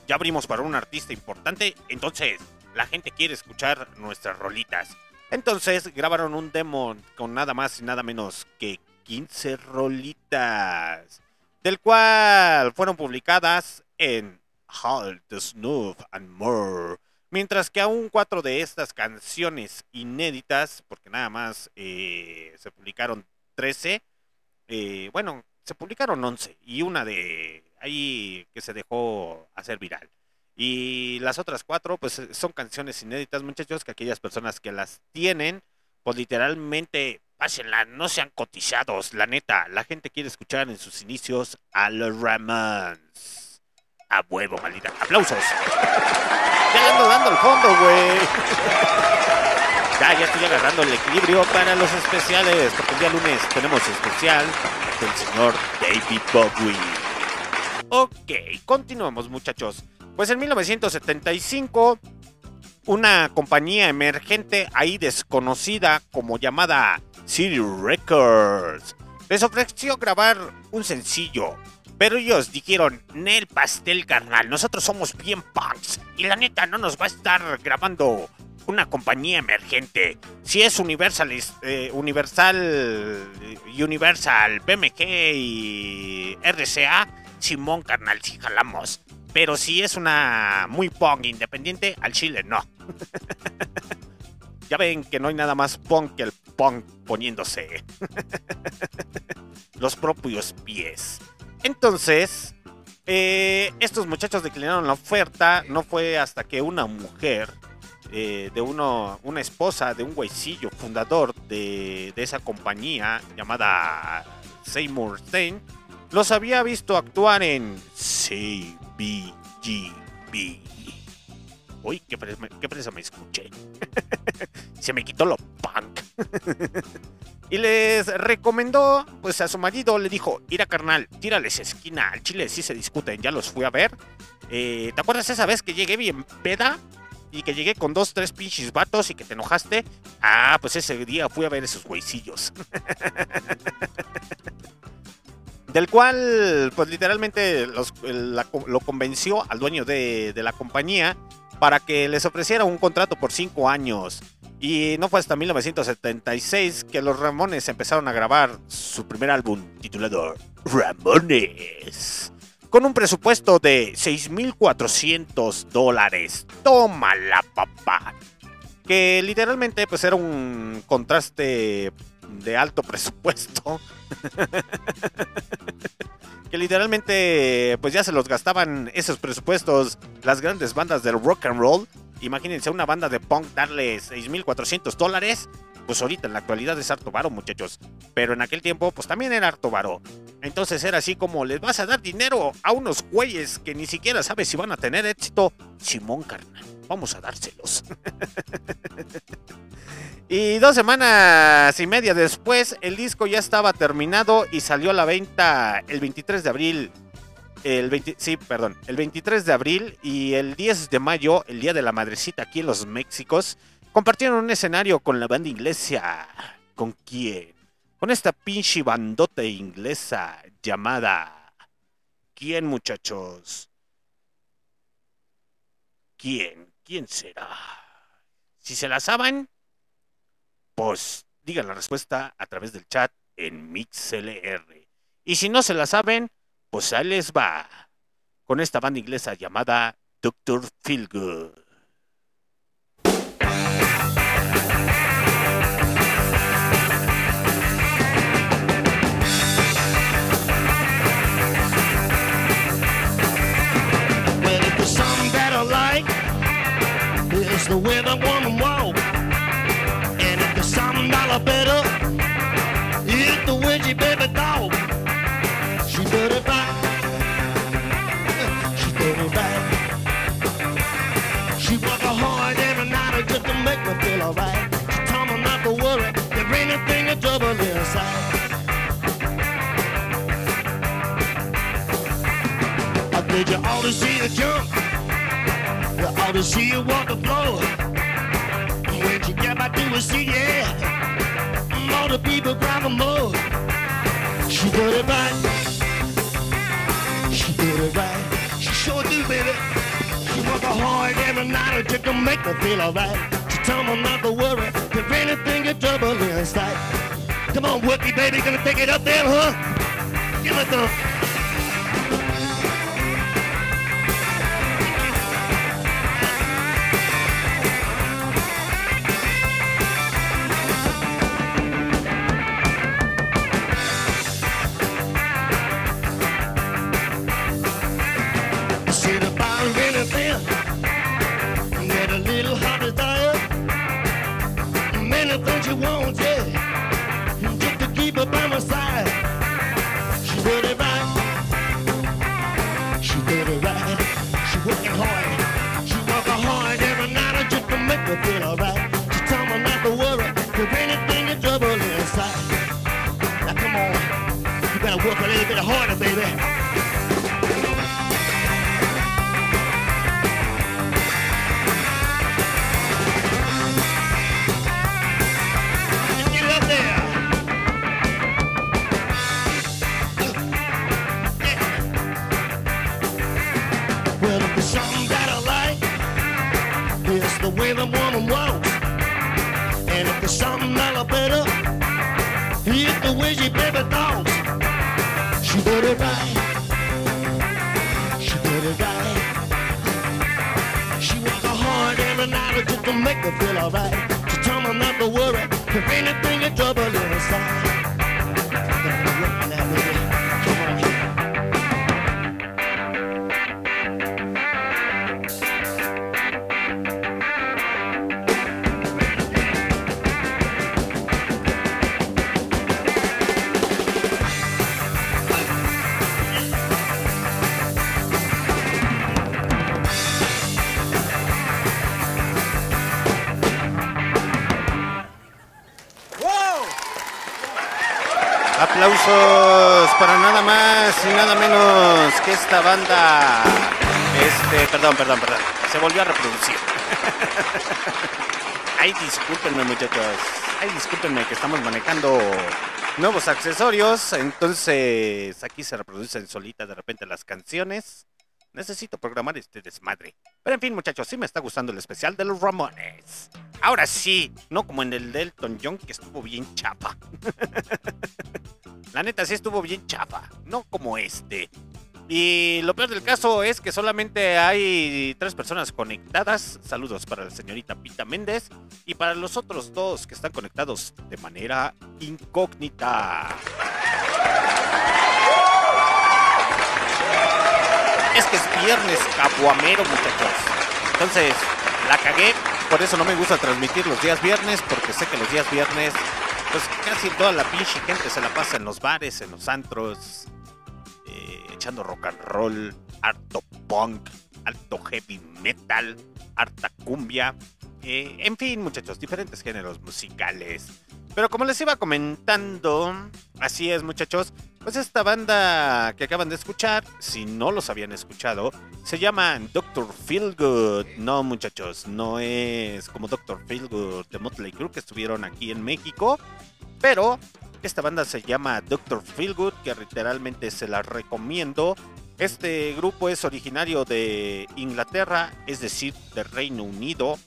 S2: Ya abrimos para un artista importante, entonces la gente quiere escuchar nuestras rolitas. Entonces grabaron un demo con nada más y nada menos que 15 rolitas, del cual fueron publicadas en Halt, Snoof and More. Mientras que aún cuatro de estas canciones inéditas, porque nada más eh, se publicaron 13, eh, bueno, se publicaron 11 y una de ahí que se dejó hacer viral. Y las otras cuatro, pues eh, son canciones inéditas, muchachos, que aquellas personas que las tienen, pues literalmente, pásenla, no sean cotizados, la neta, la gente quiere escuchar en sus inicios a los Ramones. A huevo, maldita. ¡Aplausos! Ya le ando dando el fondo, güey. Ya, ya estoy agarrando el equilibrio para los especiales, porque el día lunes tenemos especial del señor David Bowie. Ok, continuamos muchachos. Pues en 1975, una compañía emergente ahí desconocida como llamada City Records les ofreció grabar un sencillo. Pero ellos dijeron, Nel pastel carnal, nosotros somos bien punks y la neta no nos va a estar grabando una compañía emergente. Si es Universal, eh, Universal, Universal, BMG y RCA, Simón carnal, si jalamos. Pero si es una muy punk independiente, al chile no. ya ven que no hay nada más punk que el punk poniéndose los propios pies. Entonces, eh, estos muchachos declinaron la oferta. No fue hasta que una mujer, eh, de uno, una esposa de un güeycillo, fundador de, esa compañía llamada Seymour Stein, los había visto actuar en CBGB. Uy, qué qué presa me escuché. Se me quitó lo punk. y les recomendó, pues a su marido le dijo, ira carnal, tírales esquina, al chile sí se discuten, ya los fui a ver. Eh, ¿Te acuerdas esa vez que llegué bien peda? Y que llegué con dos, tres pinches vatos y que te enojaste. Ah, pues ese día fui a ver esos güeycillos. del cual, pues literalmente los- lo convenció al dueño de, de la compañía para que les ofreciera un contrato por cinco años. Y no fue hasta 1976 que los Ramones empezaron a grabar su primer álbum titulado Ramones. Con un presupuesto de 6.400 dólares. Tómala, papá. Que literalmente pues era un contraste de alto presupuesto. que literalmente pues ya se los gastaban esos presupuestos las grandes bandas del rock and roll. Imagínense una banda de punk darle 6.400 dólares. Pues ahorita en la actualidad es harto varo, muchachos. Pero en aquel tiempo pues también era harto varo. Entonces era así como les vas a dar dinero a unos güeyes que ni siquiera sabes si van a tener éxito. Simón carnal, vamos a dárselos. Y dos semanas y media después, el disco ya estaba terminado y salió a la venta el 23 de abril. El 20 sí, perdón, el 23 de abril y el 10 de mayo, el Día de la Madrecita aquí en los Méxicos, compartieron un escenario con la banda inglesa. ¿Con quién? Con esta pinche bandota inglesa llamada... ¿Quién, muchachos? ¿Quién? ¿Quién será? Si se la saben, pues digan la respuesta a través del chat en MixLR. Y si no se la saben, pues ahí les va. Con esta banda inglesa llamada Doctor Feelgood.
S7: The way the woman walk. And if there's something I better, it's the way she baby dog. She did it right. She did it right. She work hard every night just to make me feel alright. She told me not to worry, there ain't anything in trouble inside. I did you ought to see her jump. You to see her walk the floor. When she get back to her seat, yeah. All the people grab her more. She did it right. She did it right. She sure do, baby. She work hard every night just to make me feel alright. She tell me not to worry. If anything in trouble inside. Come on, Wookie, baby, gonna take it up there, huh? Give it the. Many things you want, yeah. Just to keep her by my side. I better, it's the way she baby talks. She did it right. She did it right. She worked hard every night just to make me feel alright. She told me not to worry, if anything
S2: para nada más y nada menos que esta banda. Este, perdón, perdón, perdón. Se volvió a reproducir. Ay, discúlpenme, muchachos. Ay, discúlpenme que estamos manejando nuevos accesorios. Entonces, aquí se reproducen solitas de repente las canciones. Necesito programar este desmadre. Pero en fin, muchachos, sí me está gustando el especial de los Ramones. Ahora sí, no como en el Delton John que estuvo bien chapa. La neta sí estuvo bien chapa, no como este. Y lo peor del caso es que solamente hay tres personas conectadas. Saludos para la señorita Pita Méndez y para los otros dos que están conectados de manera incógnita. Es que es viernes caguamero, muchachos. Entonces, la cagué. Por eso no me gusta transmitir los días viernes, porque sé que los días viernes, pues casi toda la pinche gente se la pasa en los bares, en los antros, eh, echando rock and roll, harto punk, alto heavy metal, harta cumbia. eh, en fin, muchachos, diferentes géneros musicales. Pero como les iba comentando, así es, muchachos, pues esta banda que acaban de escuchar, si no los habían escuchado, se llama Doctor Feelgood. No, muchachos, no es como Doctor Feelgood de Motley Crue que estuvieron aquí en México, pero esta banda se llama Doctor Feelgood, que literalmente se la recomiendo. Este grupo es originario de Inglaterra, es decir, de Reino Unido,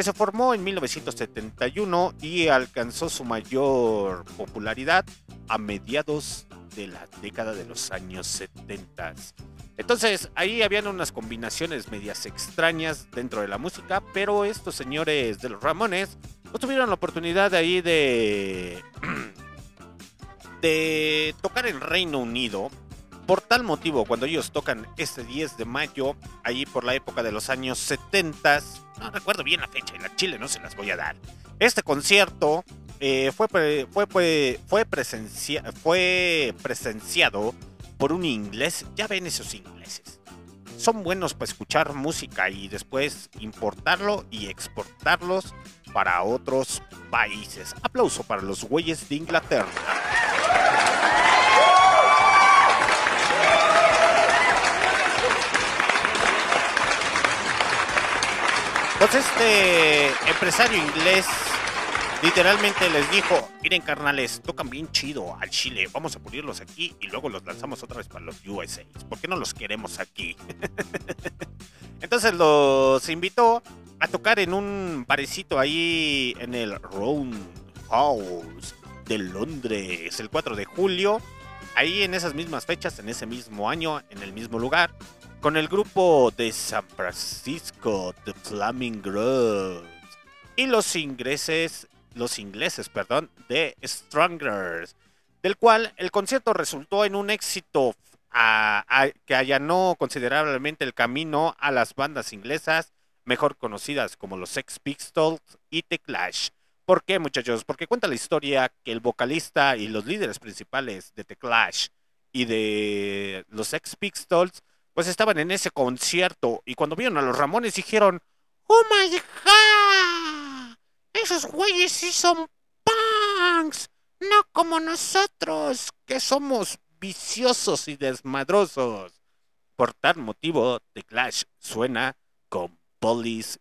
S2: que se formó en 1971 y alcanzó su mayor popularidad a mediados de la década de los años 70. Entonces ahí habían unas combinaciones medias extrañas dentro de la música, pero estos señores de los Ramones no tuvieron la oportunidad de ahí de de tocar en Reino Unido. Por tal motivo, cuando ellos tocan este 10 de mayo, ahí por la época de los años 70, no recuerdo bien la fecha y la chile no se las voy a dar. Este concierto eh, fue, fue, fue presenciado por un inglés. Ya ven esos ingleses. Son buenos para escuchar música y después importarlo y exportarlos para otros países. Aplauso para los güeyes de Inglaterra. Pues este empresario inglés literalmente les dijo, miren carnales, tocan bien chido al Chile, vamos a pulirlos aquí y luego los lanzamos otra vez para los USA. ¿Por qué no los queremos aquí? Entonces los invitó a tocar en un barecito ahí en el Roundhouse de Londres el 4 de julio. Ahí en esas mismas fechas, en ese mismo año, en el mismo lugar, con el grupo de San Francisco, The Flaming Groves, y los ingleses, los ingleses, perdón, de Strangers, del cual el concierto resultó en un éxito que allanó considerablemente el camino a las bandas inglesas mejor conocidas como los Sex Pistols y The Clash. ¿Por qué, muchachos? Porque cuenta la historia que el vocalista y los líderes principales de The Clash y de los Sex Pistols pues estaban en ese concierto y cuando vieron a los Ramones dijeron, ¡Oh my god! Esos güeyes sí son punks, no como nosotros, que somos viciosos y desmadrosos. Por tal motivo, The Clash suena con Police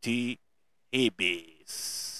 S2: T. Ibis.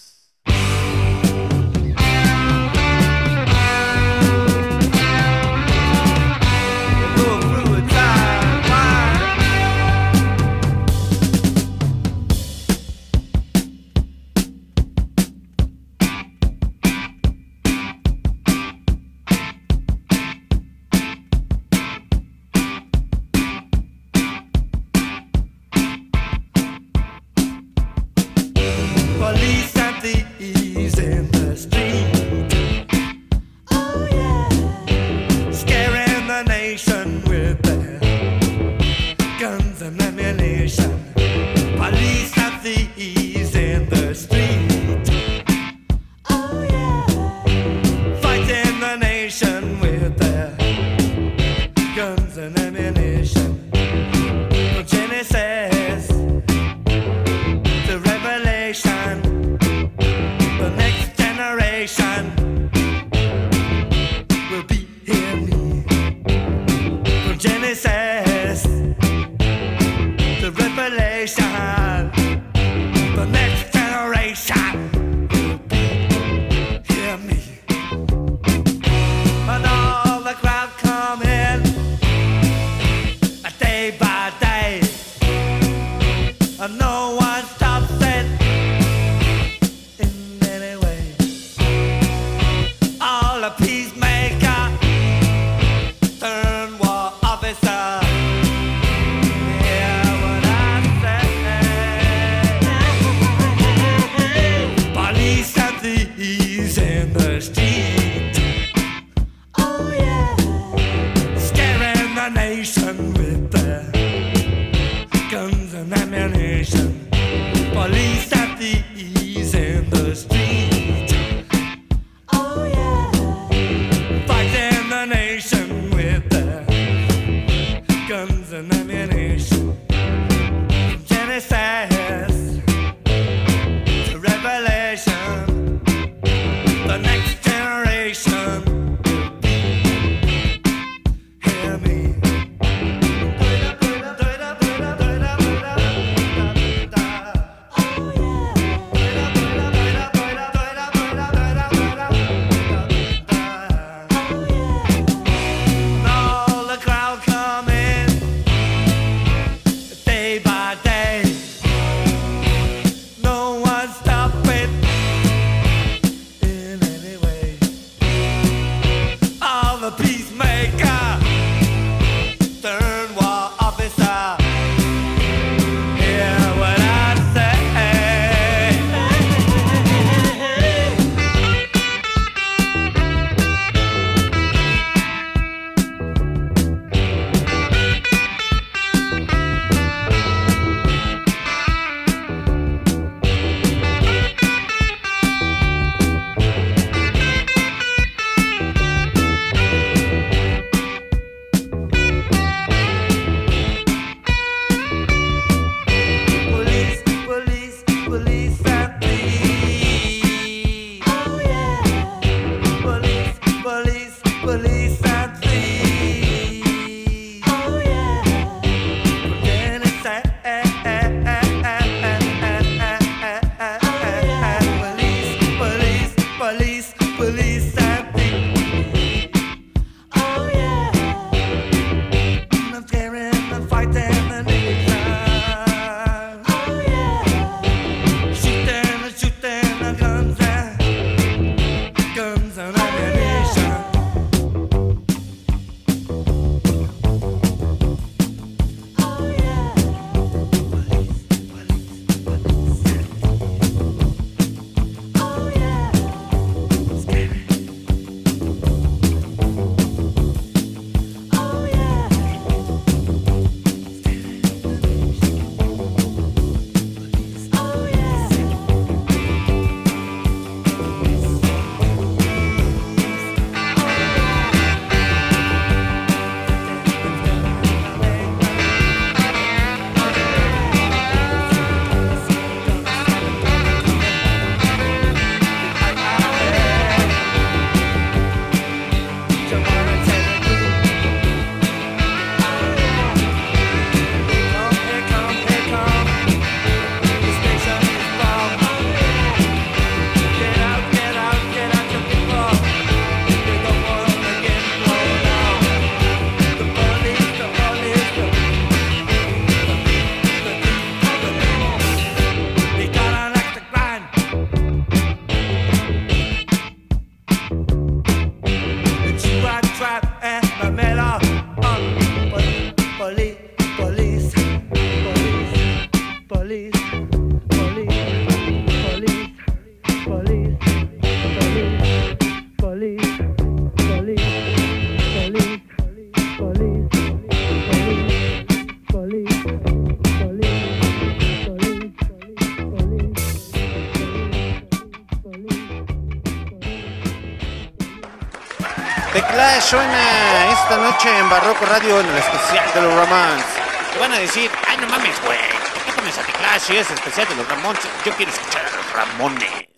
S2: Noche en Barroco Radio en el especial de los Ramones. Te van a decir, ay no mames, güey, ¿por qué pones a The si es especial de los Ramones? Yo quiero escuchar a los Ramones.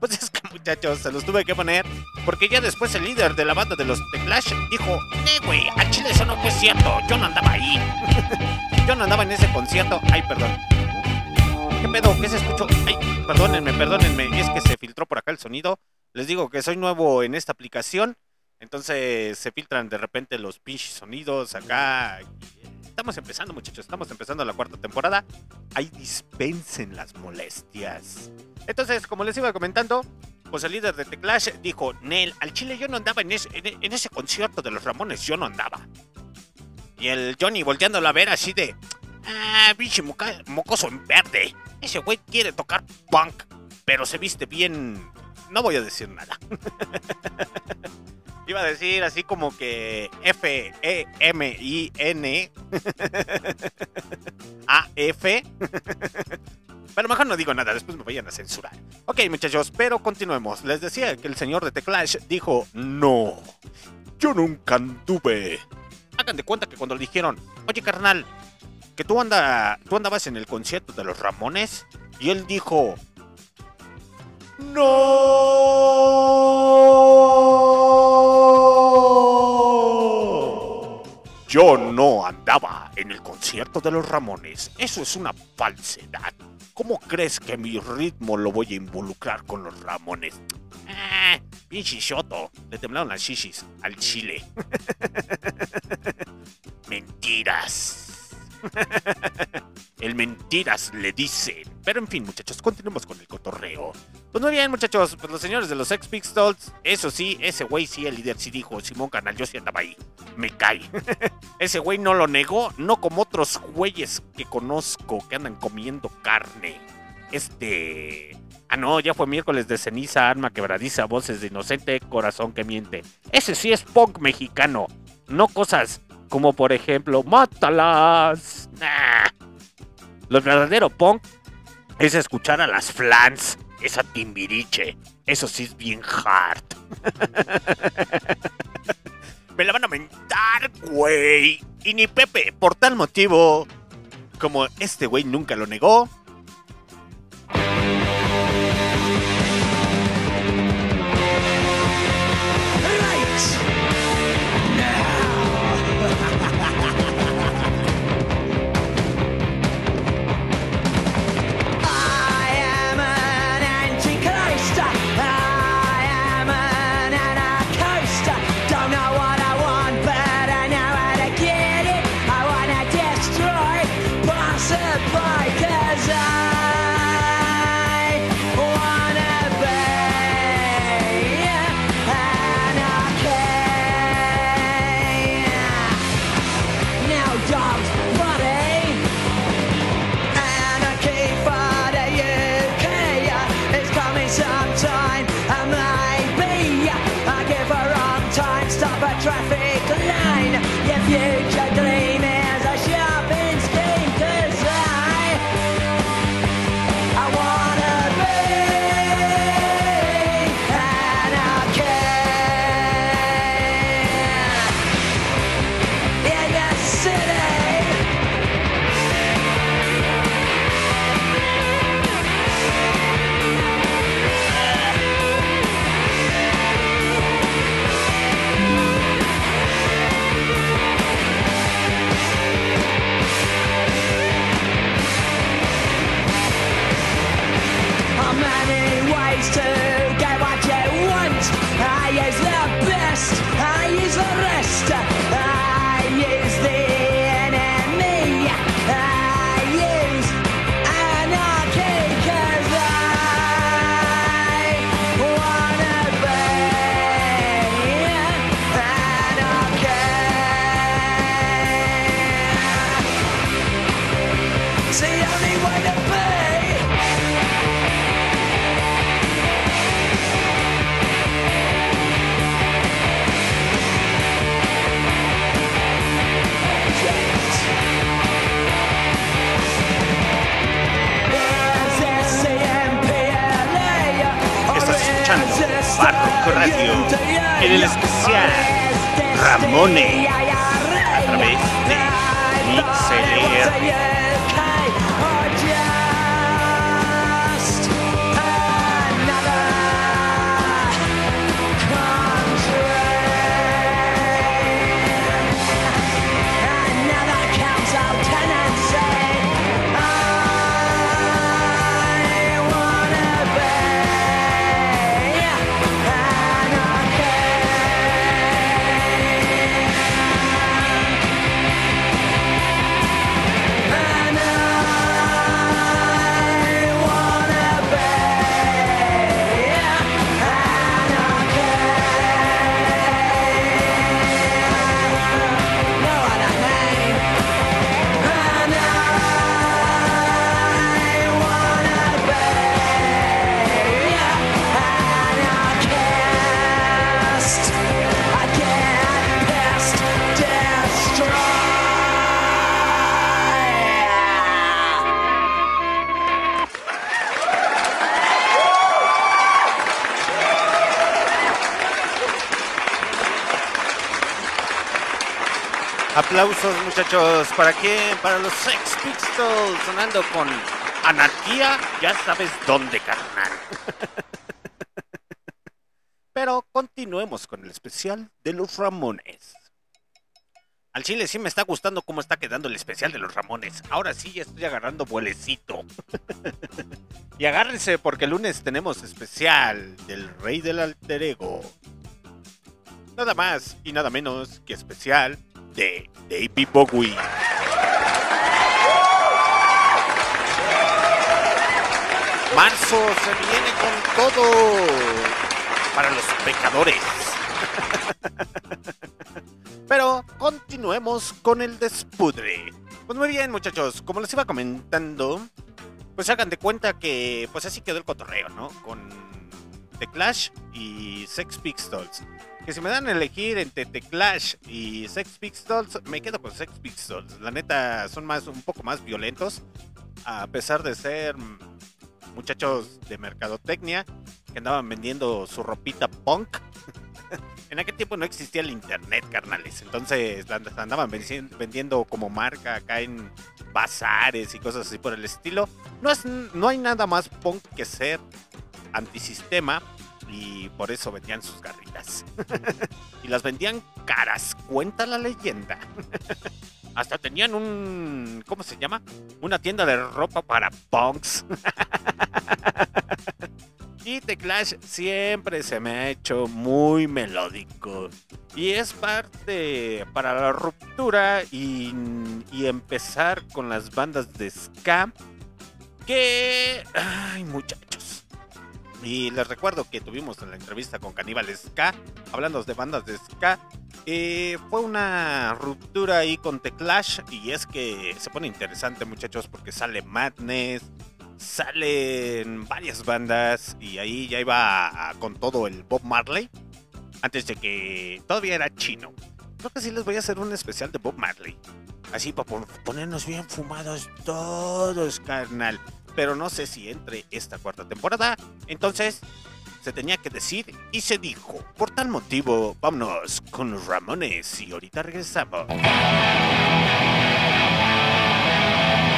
S2: pues es que muchachos, se los tuve que poner porque ya después el líder de la banda de los The Clash dijo, eh güey, a Chile eso no fue cierto, yo no andaba ahí. yo no andaba en ese concierto. Ay, perdón. ¿Qué pedo? ¿Qué se escuchó? Ay, perdónenme, perdónenme. Es que se filtró por acá el sonido. Les digo que soy nuevo en esta aplicación. Entonces se filtran de repente los pinches sonidos acá. Estamos empezando, muchachos. Estamos empezando la cuarta temporada. Ahí dispensen las molestias. Entonces, como les iba comentando, pues el líder de The Clash dijo: Nel, al chile yo no andaba en ese, en, en ese concierto de los Ramones. Yo no andaba. Y el Johnny volteándolo a ver así de. Ah, pinche mocoso en verde. Ese güey quiere tocar punk, pero se viste bien. No voy a decir nada.
S8: Iba a decir así como que F-E-M-I-N A-F. Pero mejor no digo nada, después me vayan a censurar. Ok, muchachos, pero continuemos. Les decía que el señor de The Clash dijo, no, yo nunca anduve. Hagan de cuenta que cuando le dijeron, oye carnal, que tú, anda, tú andabas en el concierto de los Ramones, y él dijo, no. Yo no andaba en el concierto de los Ramones. Eso es una falsedad. ¿Cómo crees que mi ritmo lo voy a involucrar con los Ramones? Ah, pinche shoto. Le temblaron las shishis al chile. Mentiras. El mentiras le dice. Pero en fin, muchachos, continuemos con el cotorreo. Pues muy bien, muchachos, pues los señores de los Ex Pistols, eso sí, ese güey sí, el líder sí dijo, Simón Canal, yo sí andaba ahí. Me cae. ese güey no lo negó, no como otros güeyes que conozco que andan comiendo carne. Este... Ah, no, ya fue miércoles de ceniza, arma quebradiza, voces de inocente, corazón que miente. Ese sí es punk mexicano, no cosas como por ejemplo, mátalas. Nah. Lo verdadero punk es escuchar a las flans, esa timbiriche. Eso sí es bien hard. Me la van a mentar, güey. Y ni Pepe, por tal motivo, como este güey nunca lo negó, Radio en el especial Ramone a través de.
S2: Aplausos, muchachos. ¿Para quién? Para los Sex Pistols sonando con anarquía. Ya sabes dónde, carnal. Pero continuemos con el especial de los Ramones. Al chile sí me está gustando cómo está quedando el especial de los Ramones. Ahora sí ya estoy agarrando vuelecito. y agárrense porque el lunes tenemos especial del Rey del Alter Ego. Nada más y nada menos que especial de David Bowie. Marzo se viene con todo para los pecadores. Pero continuemos con el despudre. Pues muy bien, muchachos, como les iba comentando, pues hagan de cuenta que pues así quedó el cotorreo, ¿no? Con The Clash y Sex Pistols. Que si me dan a elegir entre The Clash y Sex Pistols, me quedo con Sex Pistols. La neta son más un poco más violentos, a pesar de ser muchachos de mercadotecnia que andaban vendiendo su ropita punk. en aquel tiempo no existía el internet, carnales. Entonces andaban vendiendo como marca acá en bazares y cosas así por el estilo. No, es, no hay nada más punk que ser antisistema y por eso vendían sus garritas. y las vendían caras, cuenta la leyenda. Hasta tenían un. ¿Cómo se llama? Una tienda de ropa para punks. y The Clash siempre se me ha hecho muy melódico. Y es parte para la ruptura y, y empezar con las bandas de ska. Que. Ay, muchachos. Y les recuerdo que tuvimos en la entrevista con Caníbal Ska, hablando de bandas de Ska. eh, fue una ruptura ahí con The Clash. Y es que se pone interesante, muchachos, porque sale Madness, salen varias bandas. Y ahí ya iba con todo el Bob Marley. Antes de que todavía era chino. Creo que sí les voy a hacer un especial de Bob Marley. Así para pon- ponernos bien fumados todos, carnal. Pero no sé si entre esta cuarta temporada. Entonces, se tenía que decir y se dijo. Por tal motivo, vámonos con los Ramones y ahorita regresamos.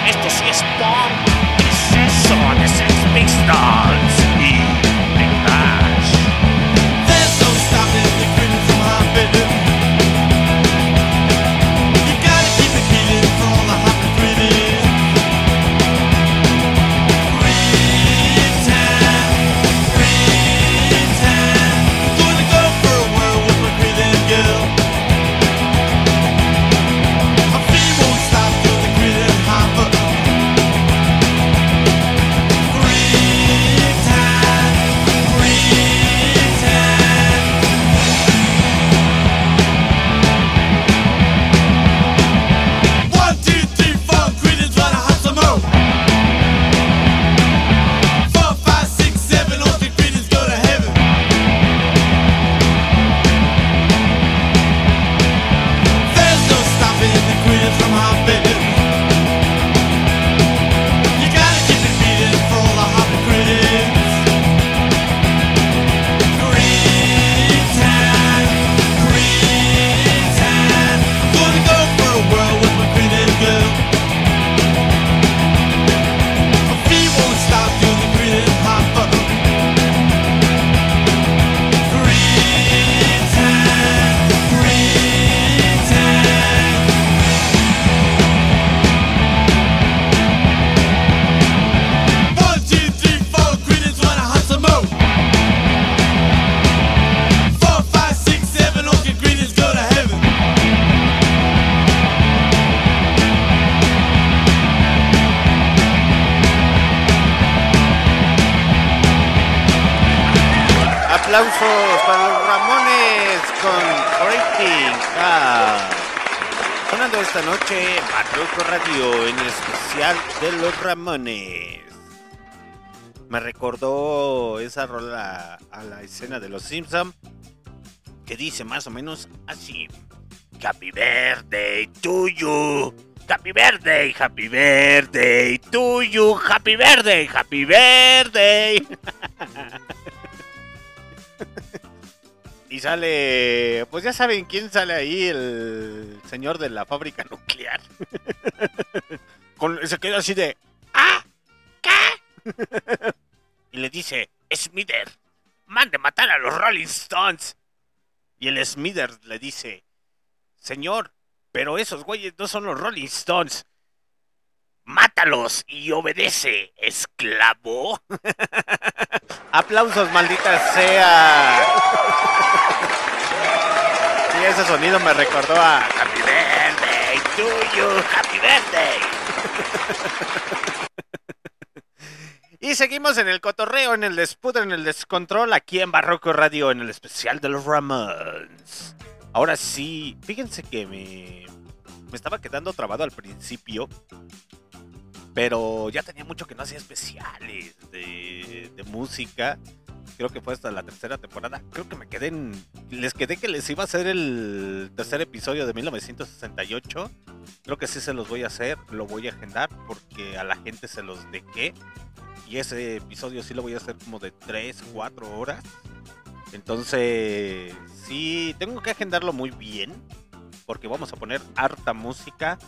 S2: Esto sí es punk. Es eso de Sex Pistols y The Clash.
S3: There's no stopping the from happening.
S2: Me recordó esa rola a la escena de los Simpson que dice más o menos así. Happy birthday to you. Happy birthday, happy birthday to you. Happy birthday, happy birthday. Y sale, pues ya saben quién sale ahí, el señor de la fábrica nuclear. Con, se queda así de, ¡ah! ¿Qué? y le dice, Smither, mande matar a los Rolling Stones. Y el Smither le dice, señor, pero esos güeyes no son los Rolling Stones. Mátalos y obedece, esclavo. Aplausos, maldita sea. Sí, ese sonido me recordó a Happy Birthday to you, Happy Birthday. Y seguimos en el cotorreo, en el despudre, en el descontrol, aquí en Barroco Radio, en el especial de los Ramones. Ahora sí, fíjense que me, me estaba quedando trabado al principio, pero ya tenía mucho que no hacía especiales de, de música. Creo que fue hasta la tercera temporada. Creo que me quedé en... Les quedé que les iba a hacer el tercer episodio de 1968. Creo que sí se los voy a hacer, lo voy a agendar porque a la gente se los dejé. Y ese episodio sí lo voy a hacer como de 3, 4 horas. Entonces, sí, tengo que agendarlo muy bien. Porque vamos a poner harta música,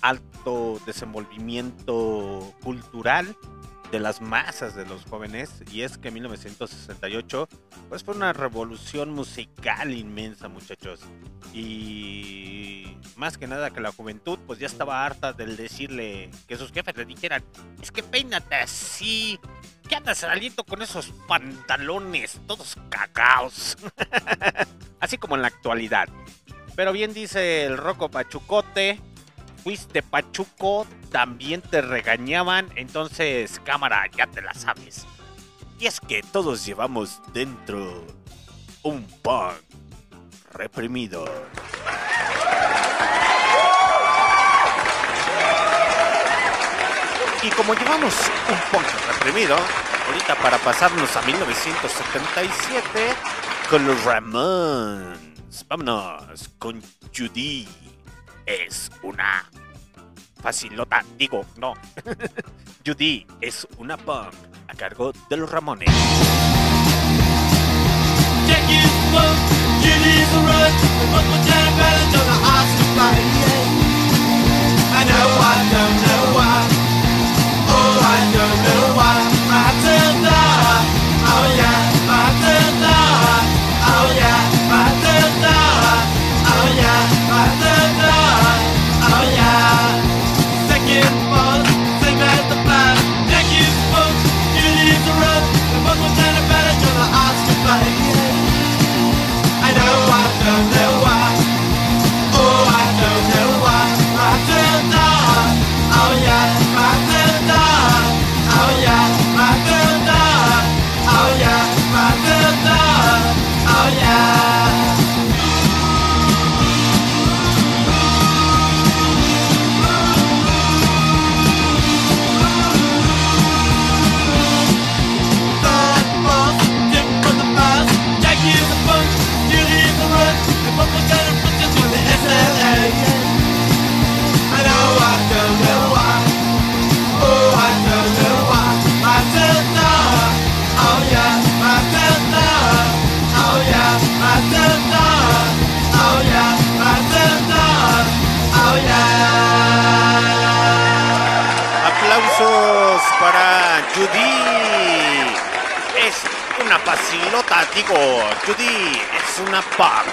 S2: alto desenvolvimiento cultural de las masas de los jóvenes. Y es que 1968 pues fue una revolución musical inmensa, muchachos. Y más que nada que la juventud pues ya estaba harta del decirle que sus jefes le dijeran, es que peínate así. ¿Qué andas saliendo con esos pantalones todos cagados? así como en la actualidad. Pero bien dice el Rocco Pachucote, fuiste Pachuco, también te regañaban, entonces cámara, ya te la sabes. Y es que todos llevamos dentro un punk reprimido. Y como llevamos un punk reprimido, ahorita para pasarnos a 1977 con los Ramones. Vámonos con Judy. Es una facilota, digo, no. Judy es una punk a cargo de los Ramones.
S3: I know I don't know why. Oh, I don't know
S2: para Judy. Es una facilota, digo, Judy es una punk.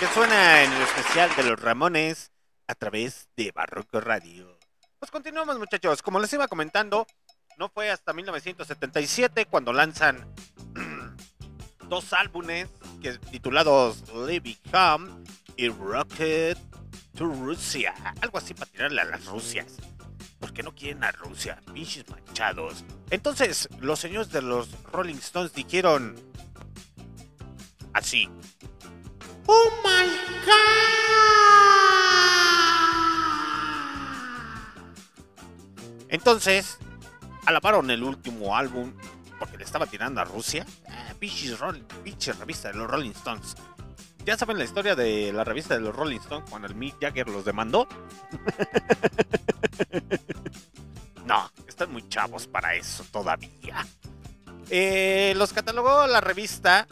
S2: que suena en el especial de los Ramones a través de Barroco Radio. Pues continuamos muchachos, como les iba comentando, no fue hasta 1977 cuando lanzan dos álbumes titulados Living Home y Rocket to Rusia. Algo así para tirarle a las Rusias. Porque no quieren a Rusia, pinches manchados. Entonces, los señores de los Rolling Stones dijeron así. ¡Oh my God! Entonces, alabaron el último álbum porque le estaba tirando a Rusia. Ah, pinches Roll- pinche revista de los Rolling Stones. Ya saben la historia de la revista de los Rolling Stones cuando el Mick Jagger los demandó. no, están muy chavos para eso todavía. Eh, los catalogó la revista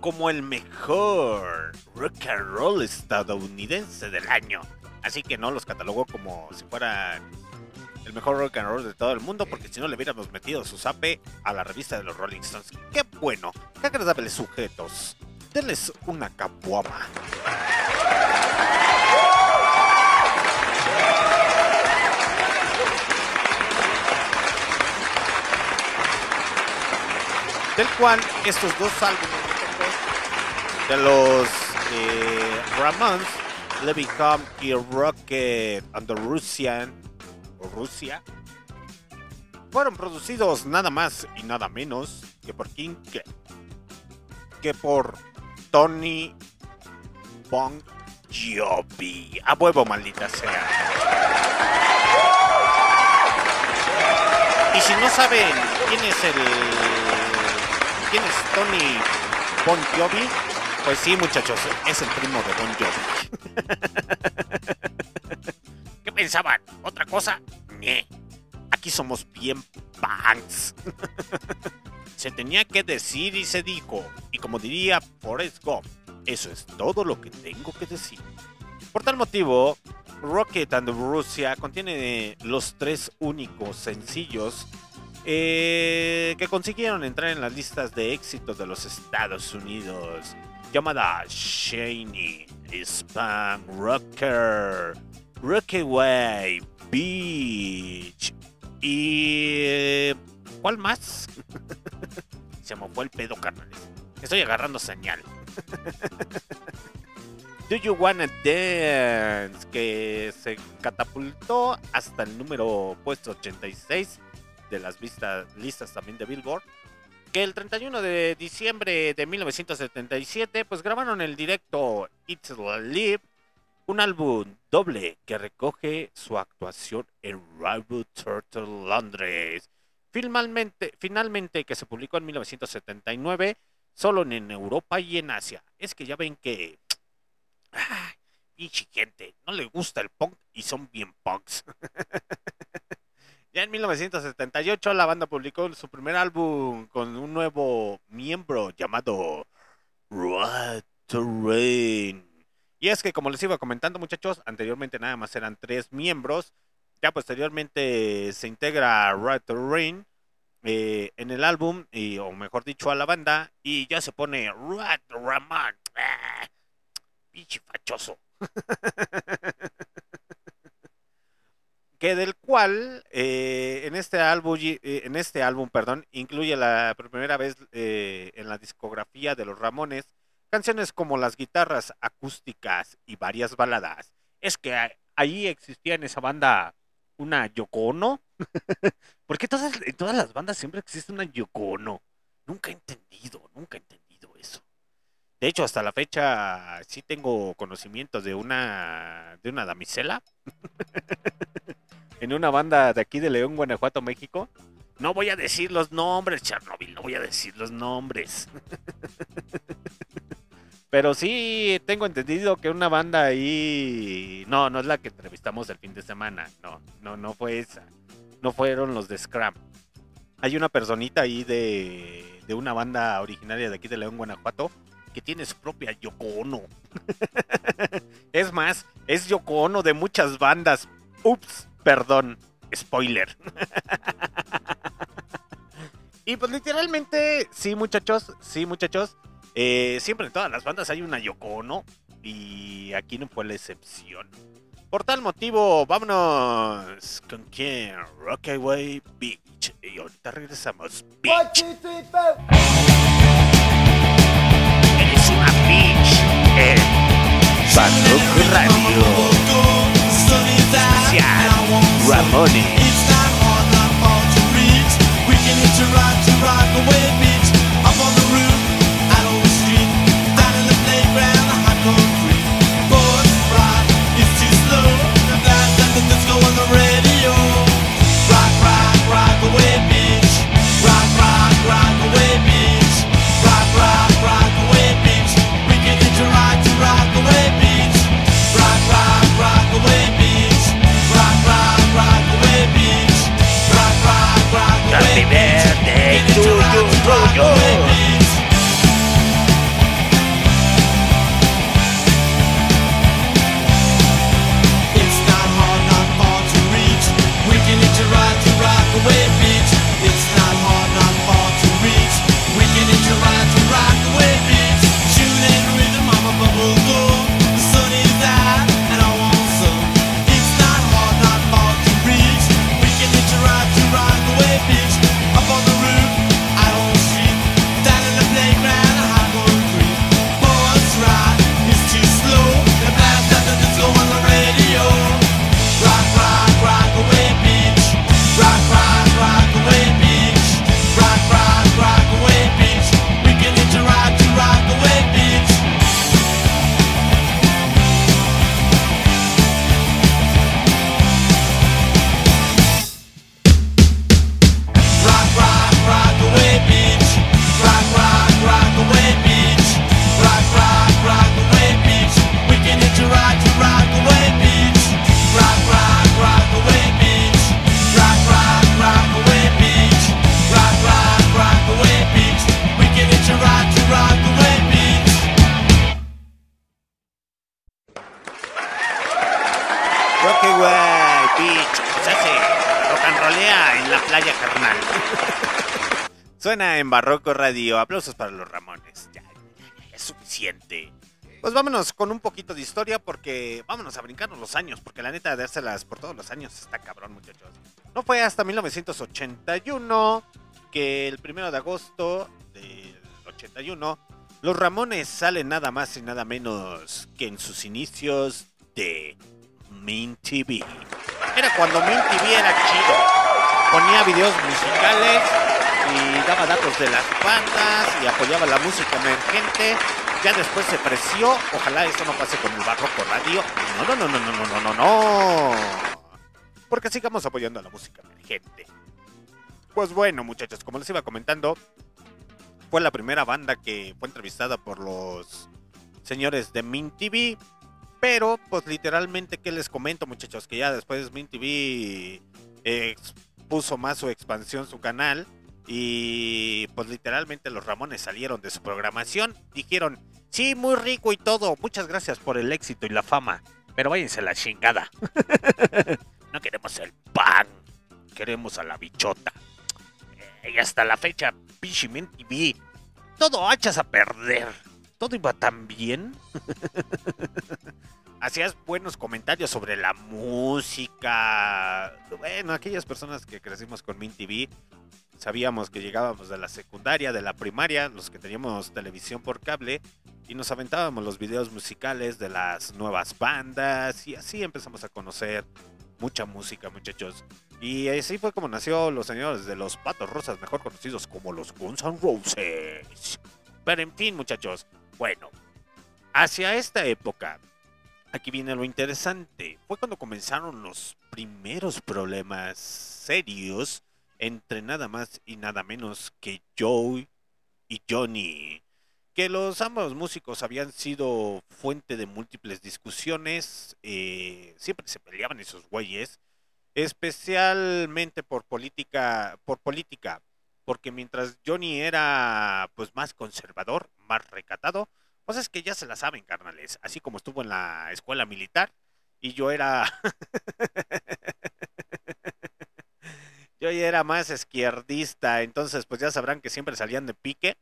S2: como el mejor rock and roll estadounidense del año. Así que no los catalogó como si fueran el mejor rock and roll de todo el mundo, porque si no le hubiéramos metido su zape a la revista de los Rolling Stones. Qué bueno, qué agradables sujetos. Denles una capuama. Del cual estos dos álbumes de los eh, Ramones, Le Become y Rocket and the Russian, o Rusia, fueron producidos nada más y nada menos que por King que, que por Tony Bon Jovi. A huevo, maldita sea. Y si no saben quién es el. quién es Tony Bon Jovi, pues sí, muchachos, es el primo de Bon Jovi. ¿Qué pensaban? ¿Otra cosa? Aquí somos bien punks. se tenía que decir y se dijo. Y como diría Forrest Gump, eso es todo lo que tengo que decir. Por tal motivo, Rocket and Russia contiene los tres únicos sencillos eh, que consiguieron entrar en las listas de éxitos de los Estados Unidos, llamada Shiny, Spam Rocker, Rockaway, Beach y... eh, ¿Cuál más? Se me fue el pedo, carnales. Estoy agarrando señal. Do You Wanna Dance, que se catapultó hasta el número puesto 86 de las vistas, listas también de Billboard. Que el 31 de diciembre de 1977, pues grabaron el directo It's Live, un álbum doble que recoge su actuación en Rainbow Turtle Londres. Finalmente, finalmente que se publicó en 1979, solo en Europa y en Asia. Es que ya ven que Ay, pinche gente, no le gusta el punk y son bien punks. ya en 1978 la banda publicó su primer álbum con un nuevo miembro llamado Rat Rain. Y es que como les iba comentando muchachos, anteriormente nada más eran tres miembros. Ya posteriormente se integra Rain eh, en el álbum, y, o mejor dicho a la banda, y ya se pone Rat Rahman. Ah, pinche fachoso. que del cual eh, en este álbum eh, en este álbum perdón incluye la primera vez eh, en la discografía de los Ramones canciones como las guitarras acústicas y varias baladas es que ahí existía en esa banda una Yoko Ono ¿por qué todas, en todas las bandas siempre existe una Yoko Ono? nunca he entendido nunca he entendido eso de hecho, hasta la fecha sí tengo conocimientos de una de una damisela en una banda de aquí de León, Guanajuato, México. No voy a decir los nombres, Chernobyl, no voy a decir los nombres. Pero sí tengo entendido que una banda ahí no, no es la que entrevistamos el fin de semana, no, no, no fue esa. No fueron los de Scram. Hay una personita ahí de, de una banda originaria de aquí de León, Guanajuato, que tiene su propia Yoko es más, es Yoko Ono de muchas bandas. Ups, perdón, spoiler. y pues literalmente, sí muchachos, sí muchachos, eh, siempre en todas las bandas hay una Yoko Ono y aquí no fue la excepción. Por tal motivo, vámonos con quién? Rockaway Beach. Y ahorita regresamos. Beach. Eres una bitch en Radio. Especial Ramones. Happy birthday to you. Aplausos para los Ramones. Ya, es suficiente. Pues vámonos con un poquito de historia porque vámonos a brincarnos los años, porque la neta de dárselas por todos los años está cabrón, muchachos. No fue hasta 1981 que el primero de agosto del 81 los Ramones salen nada más y nada menos que en sus inicios de Min TV. Era cuando Min TV era chido. Ponía videos musicales y daba datos de las bandas y apoyaba la música emergente. Ya después se preció. Ojalá esto no pase con el barroco radio. No, no, no, no, no, no, no, no. Porque sigamos apoyando a la música emergente. Pues bueno, muchachos, como les iba comentando, fue la primera banda que fue entrevistada por los señores de Min TV. Pero, pues literalmente, ¿qué les comento, muchachos? Que ya después Min TV eh, expuso más su expansión, su canal. Y pues literalmente los Ramones salieron de su programación. Dijeron, sí, muy rico y todo. Muchas gracias por el éxito y la fama. Pero váyanse a la chingada. no queremos el pan. Queremos a la bichota. Eh, y hasta la fecha, pinche Min TV. Todo hachas a perder. Todo iba tan bien. Hacías buenos comentarios sobre la música. Bueno, aquellas personas que crecimos con Min TV, sabíamos que llegábamos de la secundaria, de la primaria, los que teníamos televisión por cable, y nos aventábamos los videos musicales de las nuevas bandas, y así empezamos a conocer mucha música, muchachos. Y así fue como nació los señores de los Patos Rosas, mejor conocidos como los Guns N' Roses. Pero en fin, muchachos, bueno, hacia esta época, aquí viene lo interesante. Fue cuando comenzaron los primeros problemas serios entre nada más y nada menos que Joe y Johnny. Que los ambos músicos habían sido fuente de múltiples discusiones, eh, siempre se peleaban esos güeyes, especialmente por política, por política, porque mientras Johnny era pues más conservador, más recatado, pues es que ya se la saben, carnales, así como estuvo en la escuela militar y yo era yo ya era más izquierdista, entonces pues ya sabrán que siempre salían de pique,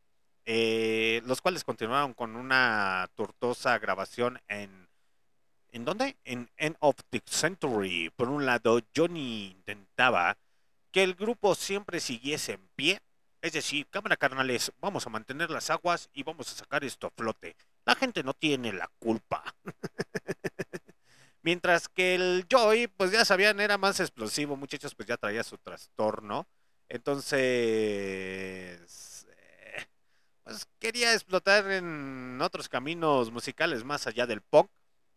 S2: eh, los cuales continuaron con una tortosa grabación en ¿En dónde? En End of the Century. Por un lado, Johnny intentaba que el grupo siempre siguiese en pie. Es decir, cámara carnales, vamos a mantener las aguas y vamos a sacar esto a flote. La gente no tiene la culpa. Mientras que el Joy, pues ya sabían, era más explosivo, muchachos, pues ya traía su trastorno. Entonces, eh, pues quería explotar en otros caminos musicales más allá del punk.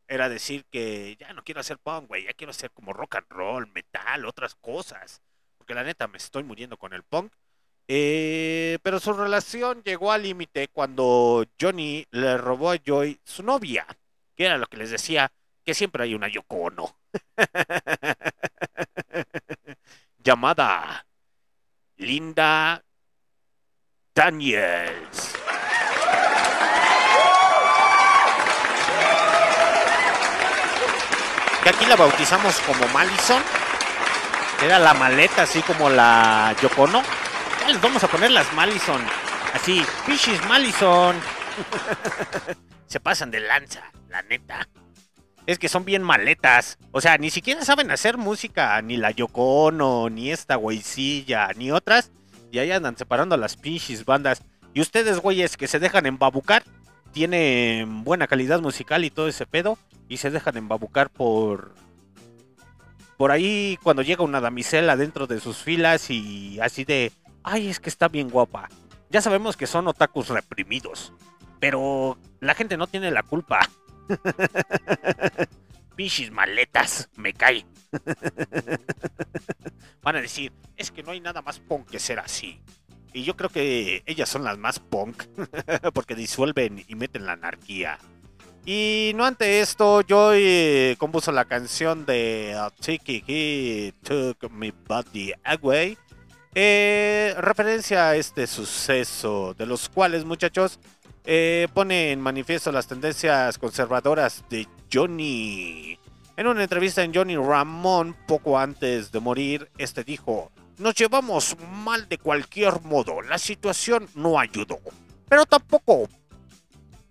S2: Era decir que ya no quiero hacer punk, güey, ya quiero hacer como rock and roll, metal, otras cosas. Porque la neta me estoy muriendo con el punk. Eh, pero su relación llegó al límite cuando Johnny le robó a Joy su novia, que era lo que les decía, que siempre hay una Yoko. Llamada Linda Daniels. Que aquí la bautizamos como Malison. Era la maleta, así como la Yoko Ono. Les vamos a poner las Malison. Así, Fishes Malison. Se pasan de lanza, la neta. Es que son bien maletas. O sea, ni siquiera saben hacer música. Ni la Yoko Ono, ni esta güeycilla, ni otras. Y ahí andan separando las pinches bandas. Y ustedes, güeyes, que se dejan embabucar. Tienen buena calidad musical y todo ese pedo. Y se dejan embabucar por... Por ahí cuando llega una damisela dentro de sus filas y así de... Ay, es que está bien guapa. Ya sabemos que son otakus reprimidos. Pero la gente no tiene la culpa. Pichis maletas, me cae. Van a decir, es que no hay nada más punk que ser así. Y yo creo que ellas son las más punk, porque disuelven y meten la anarquía. Y no ante esto, yo eh, compuso la canción de uh, Tiki He Took My Body Away. eh, referencia a este suceso, de los cuales, muchachos, eh, pone en manifiesto las tendencias conservadoras de Johnny. En una entrevista en Johnny Ramón, poco antes de morir, este dijo: Nos llevamos mal de cualquier modo, la situación no ayudó, pero tampoco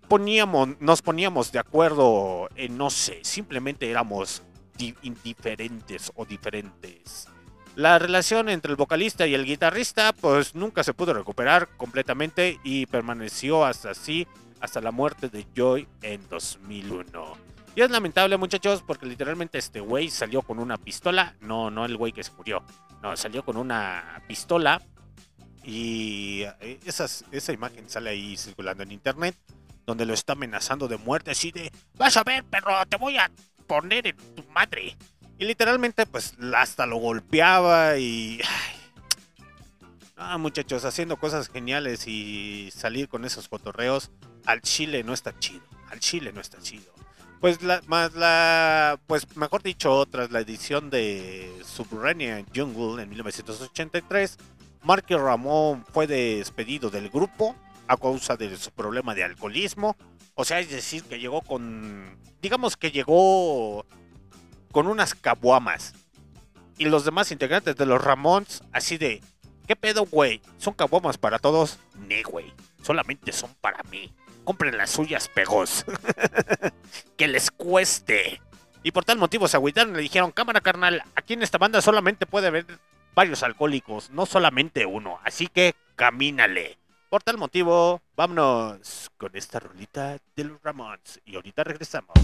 S2: poníamos, nos poníamos de acuerdo en no sé, simplemente éramos di- indiferentes o diferentes. La relación entre el vocalista y el guitarrista pues nunca se pudo recuperar completamente y permaneció hasta así hasta la muerte de Joy en 2001. Y es lamentable muchachos porque literalmente este güey salió con una pistola, no, no el güey que se murió, no, salió con una pistola y eh, esas, esa imagen sale ahí circulando en internet donde lo está amenazando de muerte así de, vas a ver perro, te voy a poner en tu madre. Y literalmente, pues hasta lo golpeaba y. Ah, muchachos, haciendo cosas geniales y salir con esos cotorreos. Al chile no está chido. Al chile no está chido. Pues la, más la. Pues mejor dicho, tras la edición de Subterranean Jungle en 1983, Marky Ramón fue despedido del grupo a causa de su problema de alcoholismo. O sea, es decir, que llegó con. Digamos que llegó con unas caguamas. Y los demás integrantes de los Ramones, así de, ¿qué pedo, güey? ¿Son caguamas para todos? Nee, güey. Solamente son para mí. Compren las suyas, pegos. que les cueste. Y por tal motivo se agüitaron y le dijeron, cámara carnal, aquí en esta banda solamente puede haber varios alcohólicos, no solamente uno. Así que camínale. Por tal motivo, vámonos con esta rolita de los Ramones. Y ahorita regresamos.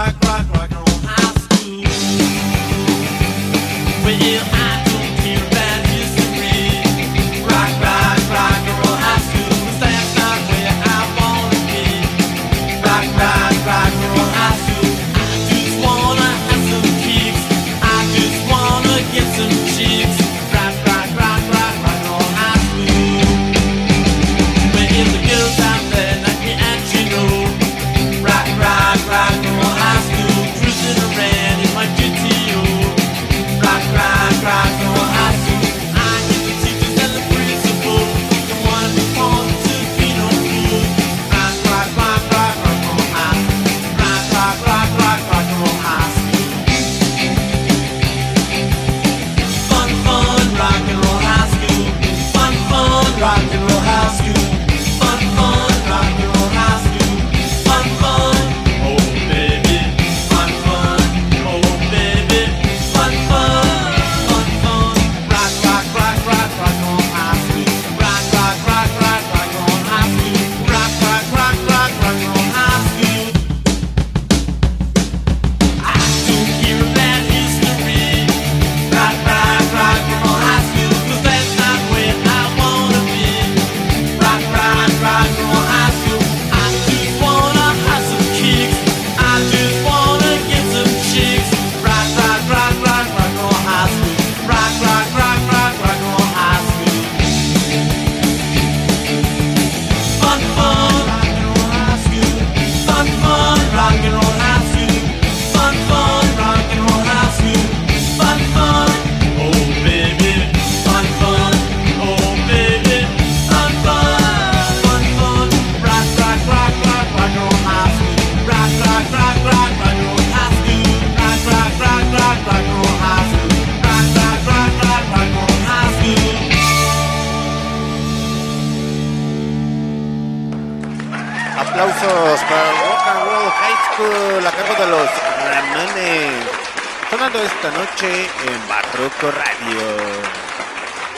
S3: Rock, rock, rock, and roll high school. Well, I
S2: Aplausos para Rock and Roll High School a cargo de los Ramones. Sonando esta noche en Barroco Radio.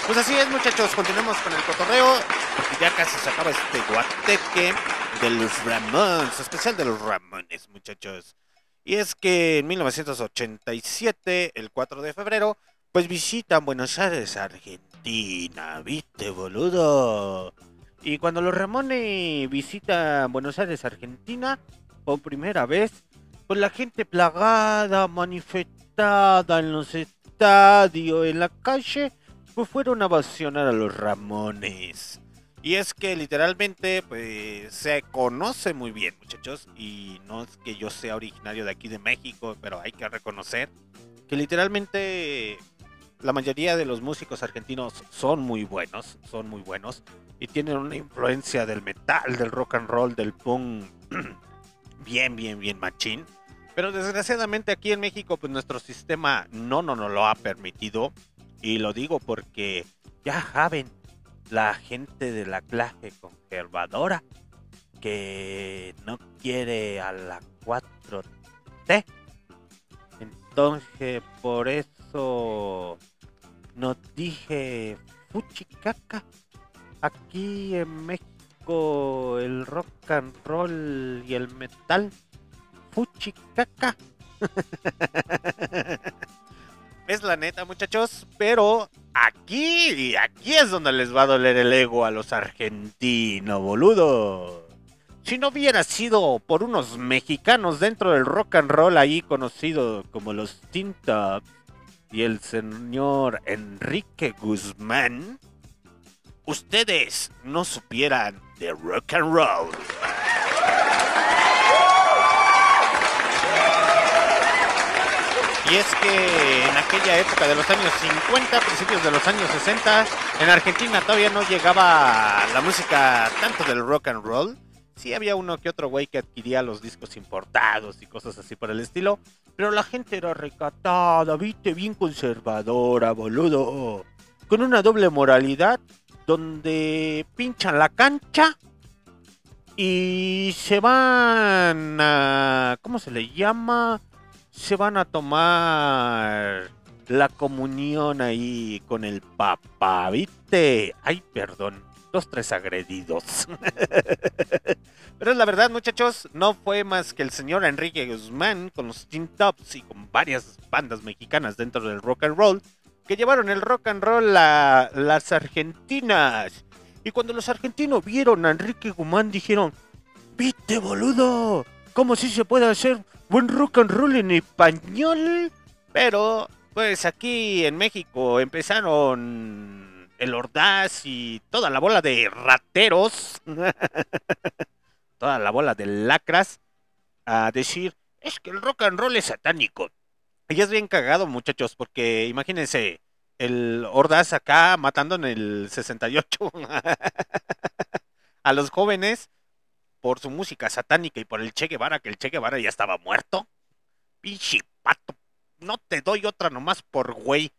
S2: Pues así es, muchachos. Continuamos con el cotorreo. Porque ya casi se acaba este guateque de los Ramones. Especial de los Ramones, muchachos. Y es que en 1987, el 4 de febrero, pues visitan Buenos Aires, Argentina. ¿Viste, boludo? Y cuando los Ramones visitan Buenos Aires, Argentina, por primera vez, pues la gente plagada, manifestada en los estadios, en la calle, pues fueron a vacionar a los Ramones. Y es que literalmente, pues se conoce muy bien, muchachos. Y no es que yo sea originario de aquí de México, pero hay que reconocer que literalmente la mayoría de los músicos argentinos son muy buenos, son muy buenos y tienen una influencia del metal, del rock and roll, del punk bien, bien, bien machín. Pero desgraciadamente aquí en México pues nuestro sistema no no nos lo ha permitido y lo digo porque ya saben la gente de la clase conservadora que no quiere a la 4T. Entonces, por eso nos dije fuchicaca. Aquí en México el rock and roll y el metal fuchicaca. es la neta, muchachos, pero aquí, aquí es donde les va a doler el ego a los argentinos, boludo. Si no hubiera sido por unos mexicanos dentro del rock and roll ahí conocido como los Tops y el señor Enrique Guzmán, ustedes no supieran de rock and roll. Y es que en aquella época de los años 50, principios de los años 60, en Argentina todavía no llegaba la música tanto del rock and roll. Sí había uno que otro güey que adquiría los discos importados y cosas así por el estilo. Pero la gente era recatada, viste, bien conservadora, boludo. Con una doble moralidad donde pinchan la cancha y se van a... ¿Cómo se le llama? Se van a tomar la comunión ahí con el papá, ¿viste? Ay, perdón. Dos, tres agredidos. Pero es la verdad, muchachos, no fue más que el señor Enrique Guzmán con los Teen Tops y con varias bandas mexicanas dentro del rock and roll que llevaron el rock and roll a las argentinas. Y cuando los argentinos vieron a Enrique Guzmán dijeron, ¿viste, boludo? ¿Cómo si se puede hacer buen rock and roll en español? Pero, pues aquí en México empezaron el Ordaz y toda la bola de rateros, toda la bola de lacras, a decir, es que el rock and roll es satánico. Y es bien cagado, muchachos, porque imagínense, el Ordaz acá matando en el 68 a los jóvenes por su música satánica y por el Che Guevara, que el Che Guevara ya estaba muerto. Pinche pato, no te doy otra nomás por güey.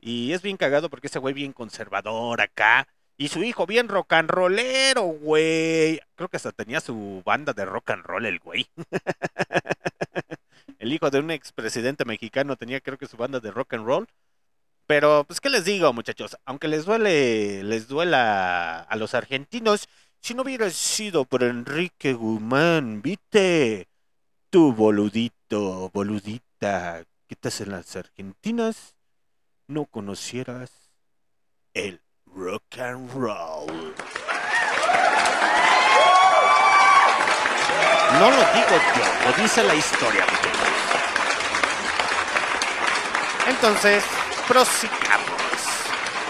S2: Y es bien cagado porque ese güey bien conservador acá. Y su hijo bien rock and rollero, güey. Creo que hasta tenía su banda de rock and roll el güey. el hijo de un expresidente mexicano tenía creo que su banda de rock and roll. Pero, pues, ¿qué les digo, muchachos? Aunque les duele, les duela a los argentinos, si no hubiera sido por Enrique Guzmán, ¿viste? Tú, boludito, boludita, que estás en las Argentinas, no conocieras el rock and roll. No lo digo yo, lo dice la historia. Entonces, prosigamos.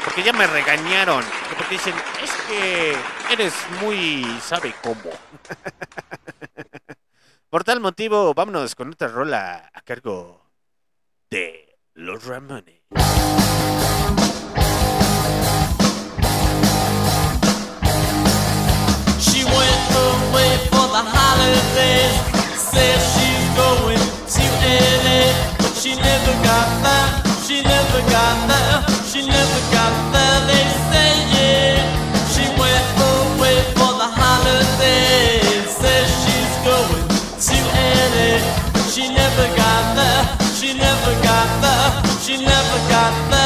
S2: Porque ya me regañaron. Porque dicen, es que eres muy sabe cómo. Por tal motivo, vámonos con otra rola a cargo de los Ramones.
S3: She went away for the holidays. Said she's going to LA, but she never got there. She never got there. She never got there. They say yeah. She went away for the holidays. Says she's going to LA, but she never got there. She never. She never got there.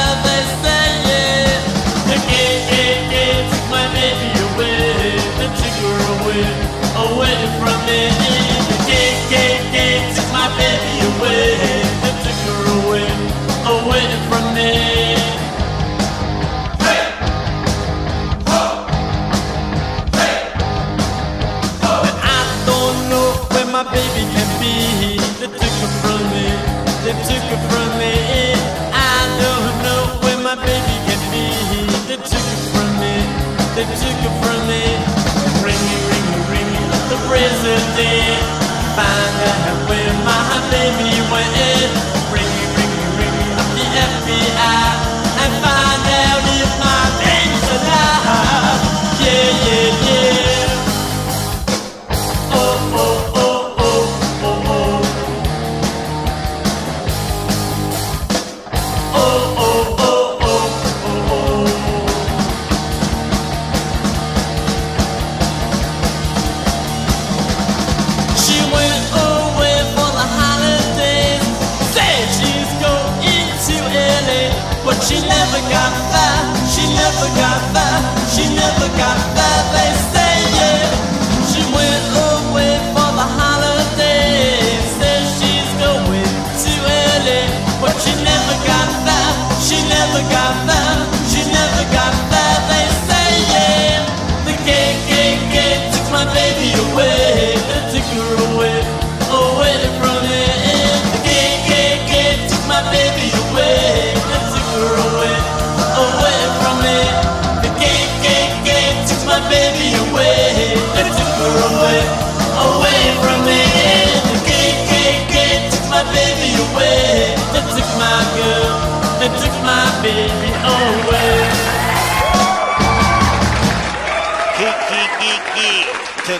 S3: Took her from me. Ring me, ring me, ring me, the president. Find out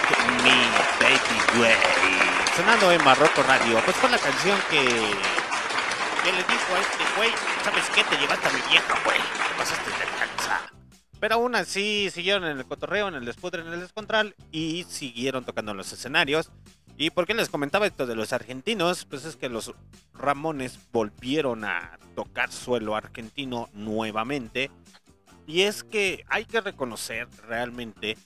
S3: took me baby
S2: way. Sonando en Marroco Radio. Pues fue la canción que, que le dijo a este güey, ¿sabes qué? Te llevaste a mi vieja, güey. Te pasaste de lanza. Pero aún así siguieron en el cotorreo, en el despudre, en el descontral y siguieron tocando en los escenarios. ¿Y por qué les comentaba esto de los argentinos? Pues es que los Ramones volvieron a tocar suelo argentino nuevamente. Y es que hay que reconocer realmente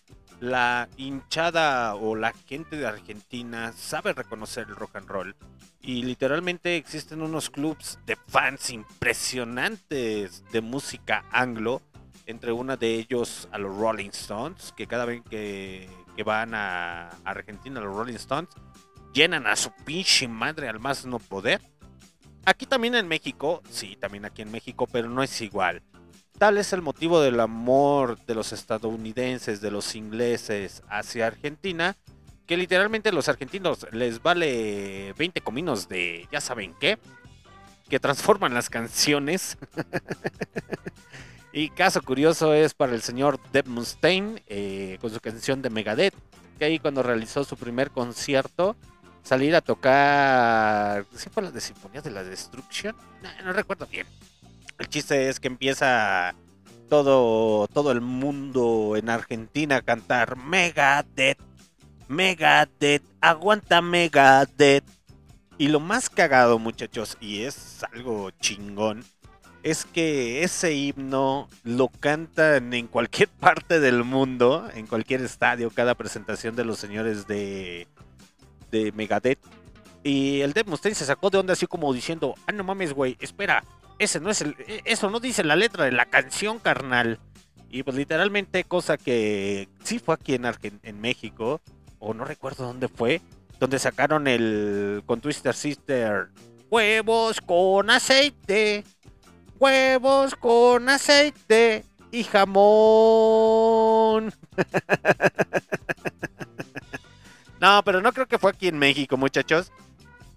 S2: la hinchada o la gente de Argentina sabe reconocer el rock and roll. Y literalmente existen unos clubs de fans impresionantes de música anglo. Entre una de ellos a los Rolling Stones, que cada vez que, que van a Argentina los Rolling Stones, llenan a su pinche madre al más no poder. Aquí también en México, sí, también aquí en México, pero no es igual. Tal es el motivo del amor de los estadounidenses, de los ingleses hacia Argentina, que literalmente los argentinos les vale 20 cominos de ya saben qué, que transforman las canciones. y caso curioso es para el señor Deb Mustaine eh, con su canción de Megadeth, que ahí cuando realizó su primer concierto, salir a tocar, ¿sí fue la de Sinfonía de la Destrucción? No, no recuerdo bien. El chiste es que empieza todo, todo el mundo en Argentina a cantar Megadeth, Megadeth, aguanta Megadeth. Y lo más cagado, muchachos, y es algo chingón, es que ese himno lo cantan en cualquier parte del mundo, en cualquier estadio, cada presentación de los señores de, de Megadeth. Y el Dave Mustaine se sacó de onda así como diciendo, ah, no mames, güey, espera, ese no es el, e- eso no dice la letra de la canción, carnal. Y pues literalmente cosa que sí fue aquí en, en México, o no recuerdo dónde fue, donde sacaron el con Twister Sister, huevos con aceite, huevos con aceite y jamón. no, pero no creo que fue aquí en México, muchachos.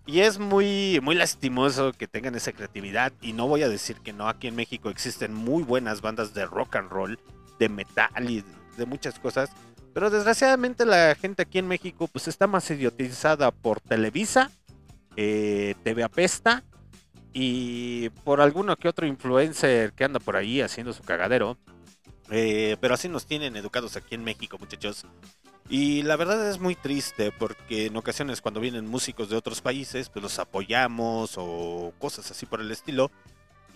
S2: Y es muy, muy lastimoso que tengan esa creatividad. Y no voy a decir que no, aquí en México existen muy buenas bandas de rock and roll, de metal y de muchas cosas. Pero desgraciadamente la gente aquí en México pues está más idiotizada por Televisa, eh, TV Apesta y por alguno que otro influencer que anda por ahí haciendo su cagadero. Eh, pero así nos tienen educados aquí en México, muchachos. Y la verdad es muy triste porque en ocasiones cuando vienen músicos de otros países, pues los apoyamos o cosas así por el estilo.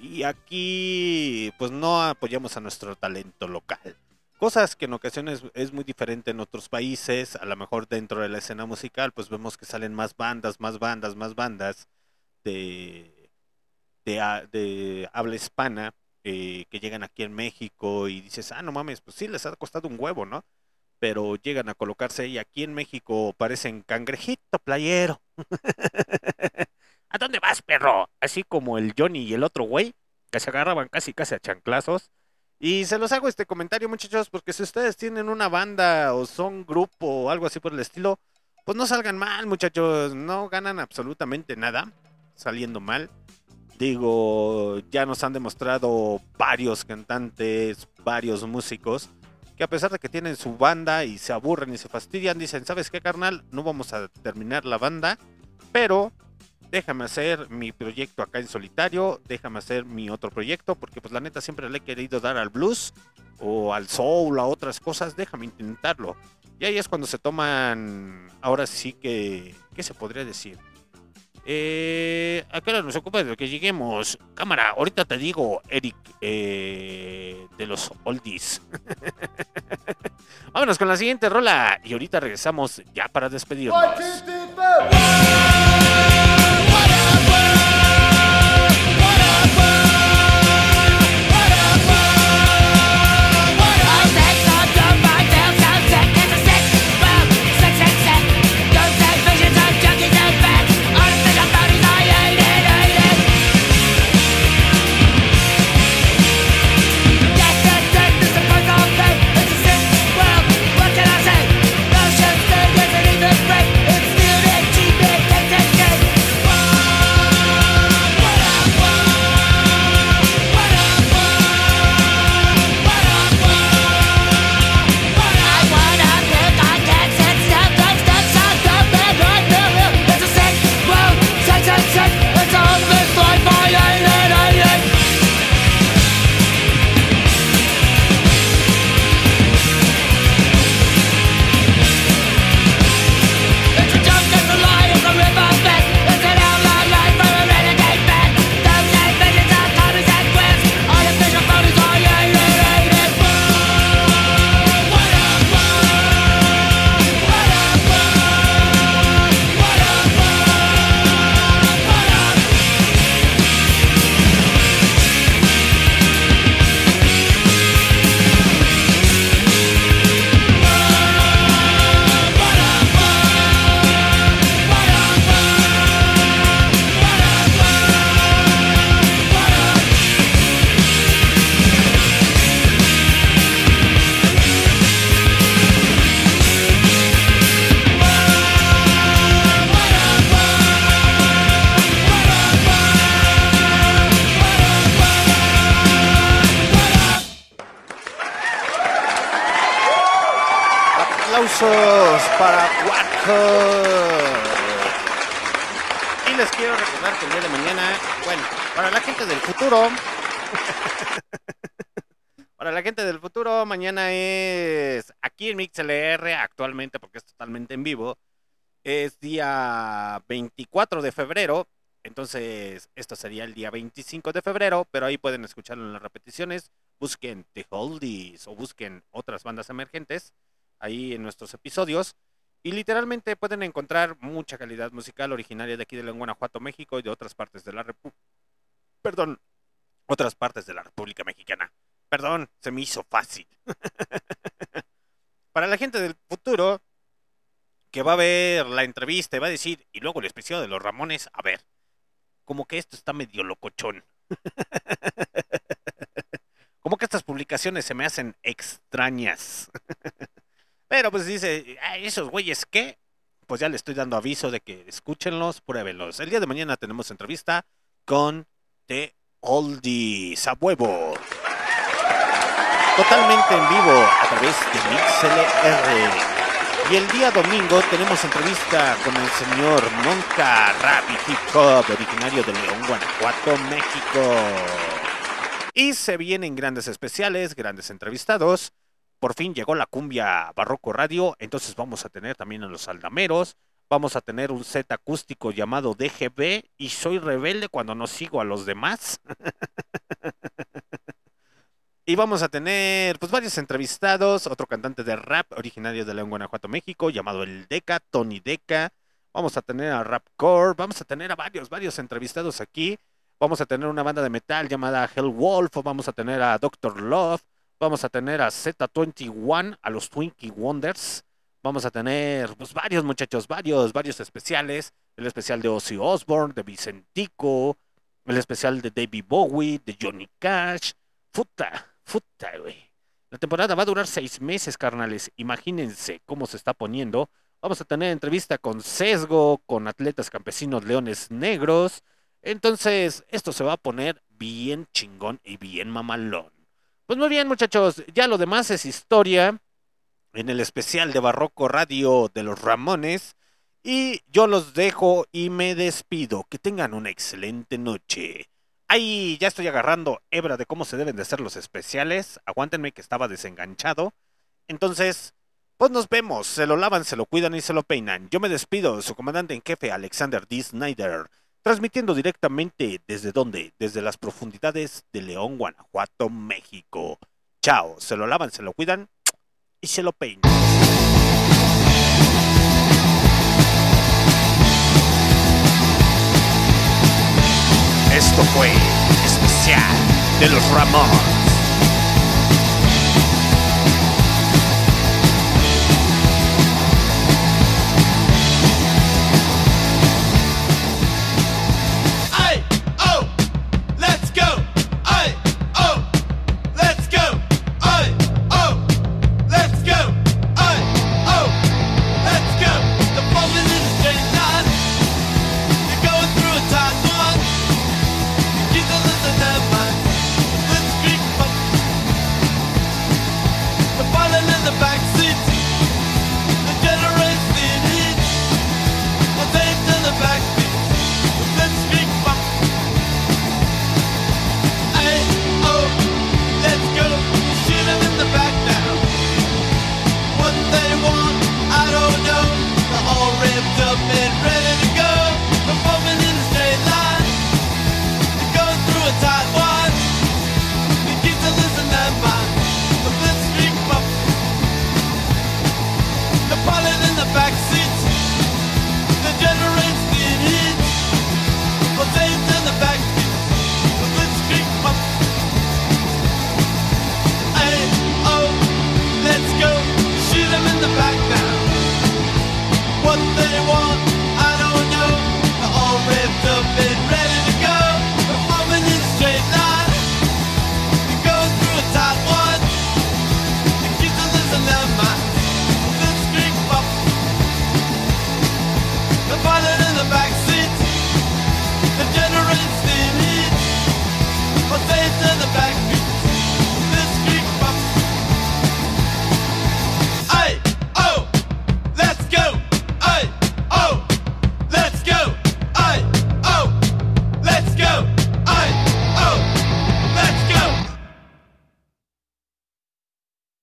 S2: Y aquí pues no apoyamos a nuestro talento local. Cosas que en ocasiones es muy diferente en otros países, a lo mejor dentro de la escena musical, pues vemos que salen más bandas, más bandas, más bandas de, de, de habla hispana eh, que llegan aquí en México y dices, ah, no mames, pues sí, les ha costado un huevo, ¿no? Pero llegan a colocarse y aquí en México parecen cangrejito playero. ¿A dónde vas, perro? Así como el Johnny y el otro güey, que se agarraban casi casi a chanclazos. Y se los hago este comentario, muchachos, porque si ustedes tienen una banda o son grupo o algo así por el estilo, pues no salgan mal, muchachos, no ganan absolutamente nada saliendo mal. Digo, ya nos han demostrado varios cantantes, varios músicos, que a pesar de que tienen su banda y se aburren y se fastidian, dicen, ¿sabes qué, carnal? No vamos a terminar la banda, pero déjame hacer mi proyecto acá en solitario, déjame hacer mi otro proyecto, porque pues la neta siempre le he querido dar al blues o al soul, a otras cosas, déjame intentarlo. Y ahí es cuando se toman, ahora sí que, ¿qué se podría decir? Eh, ¿A qué hora nos ocupa de que lleguemos? Cámara, ahorita te digo, Eric, eh, de los oldies. Vámonos con la siguiente rola y ahorita regresamos ya para despedirnos. Para la gente del futuro, para la gente del futuro, mañana es aquí en MixLR, actualmente, porque es totalmente en vivo, es día 24 de febrero. Entonces, esto sería el día 25 de febrero, pero ahí pueden escucharlo en las repeticiones. Busquen The Oldies o busquen otras bandas emergentes ahí en nuestros episodios. Y literalmente pueden encontrar mucha calidad musical originaria de aquí de Guanajuato, México y de otras partes de la República. Perdón, otras partes de la República Mexicana. Perdón, se me hizo fácil. Para la gente del futuro que va a ver la entrevista y va a decir, y luego el especial de los Ramones, a ver, como que esto está medio locochón. como que estas publicaciones se me hacen extrañas. Pero pues dice, "Ay, esos güeyes qué? Pues ya le estoy dando aviso de que escúchenlos, pruébenlos. El día de mañana tenemos entrevista con The Oldies a huevo. Totalmente en vivo a través de MixLR. Y el día domingo tenemos entrevista con el señor Monca y Hip Hop, originario de León, Guanajuato, México. Y se vienen grandes especiales, grandes entrevistados. Por fin llegó la cumbia Barroco Radio, entonces vamos a tener también a los aldameros. Vamos a tener un set acústico llamado DGB y soy rebelde cuando no sigo a los demás. y vamos a tener pues varios entrevistados, otro cantante de rap originario de León, Guanajuato, México, llamado el Deca, Tony Deca. Vamos a tener a Rapcore, vamos a tener a varios, varios entrevistados aquí. Vamos a tener una banda de metal llamada Hell Wolf, vamos a tener a Doctor Love, vamos a tener a Z21, a los Twinkie Wonders. Vamos a tener pues, varios muchachos, varios, varios especiales. El especial de Ozzy Osbourne, de Vicentico, el especial de David Bowie, de Johnny Cash. Puta, puta, güey. La temporada va a durar seis meses, carnales. Imagínense cómo se está poniendo. Vamos a tener entrevista con Sesgo, con atletas campesinos leones negros. Entonces, esto se va a poner bien chingón y bien mamalón. Pues muy bien, muchachos. Ya lo demás es historia en el especial de Barroco Radio de los Ramones. Y yo los dejo y me despido. Que tengan una excelente noche. Ahí ya estoy agarrando hebra de cómo se deben de hacer los especiales. Aguántenme que estaba desenganchado. Entonces, Pues nos vemos, se lo lavan, se lo cuidan y se lo peinan. Yo me despido, su comandante en jefe Alexander D. Snyder, transmitiendo directamente desde dónde, desde las profundidades de León, Guanajuato, México. Chao, se lo lavan, se lo cuidan y se lo peinan. Esto fue especial de los Ramones.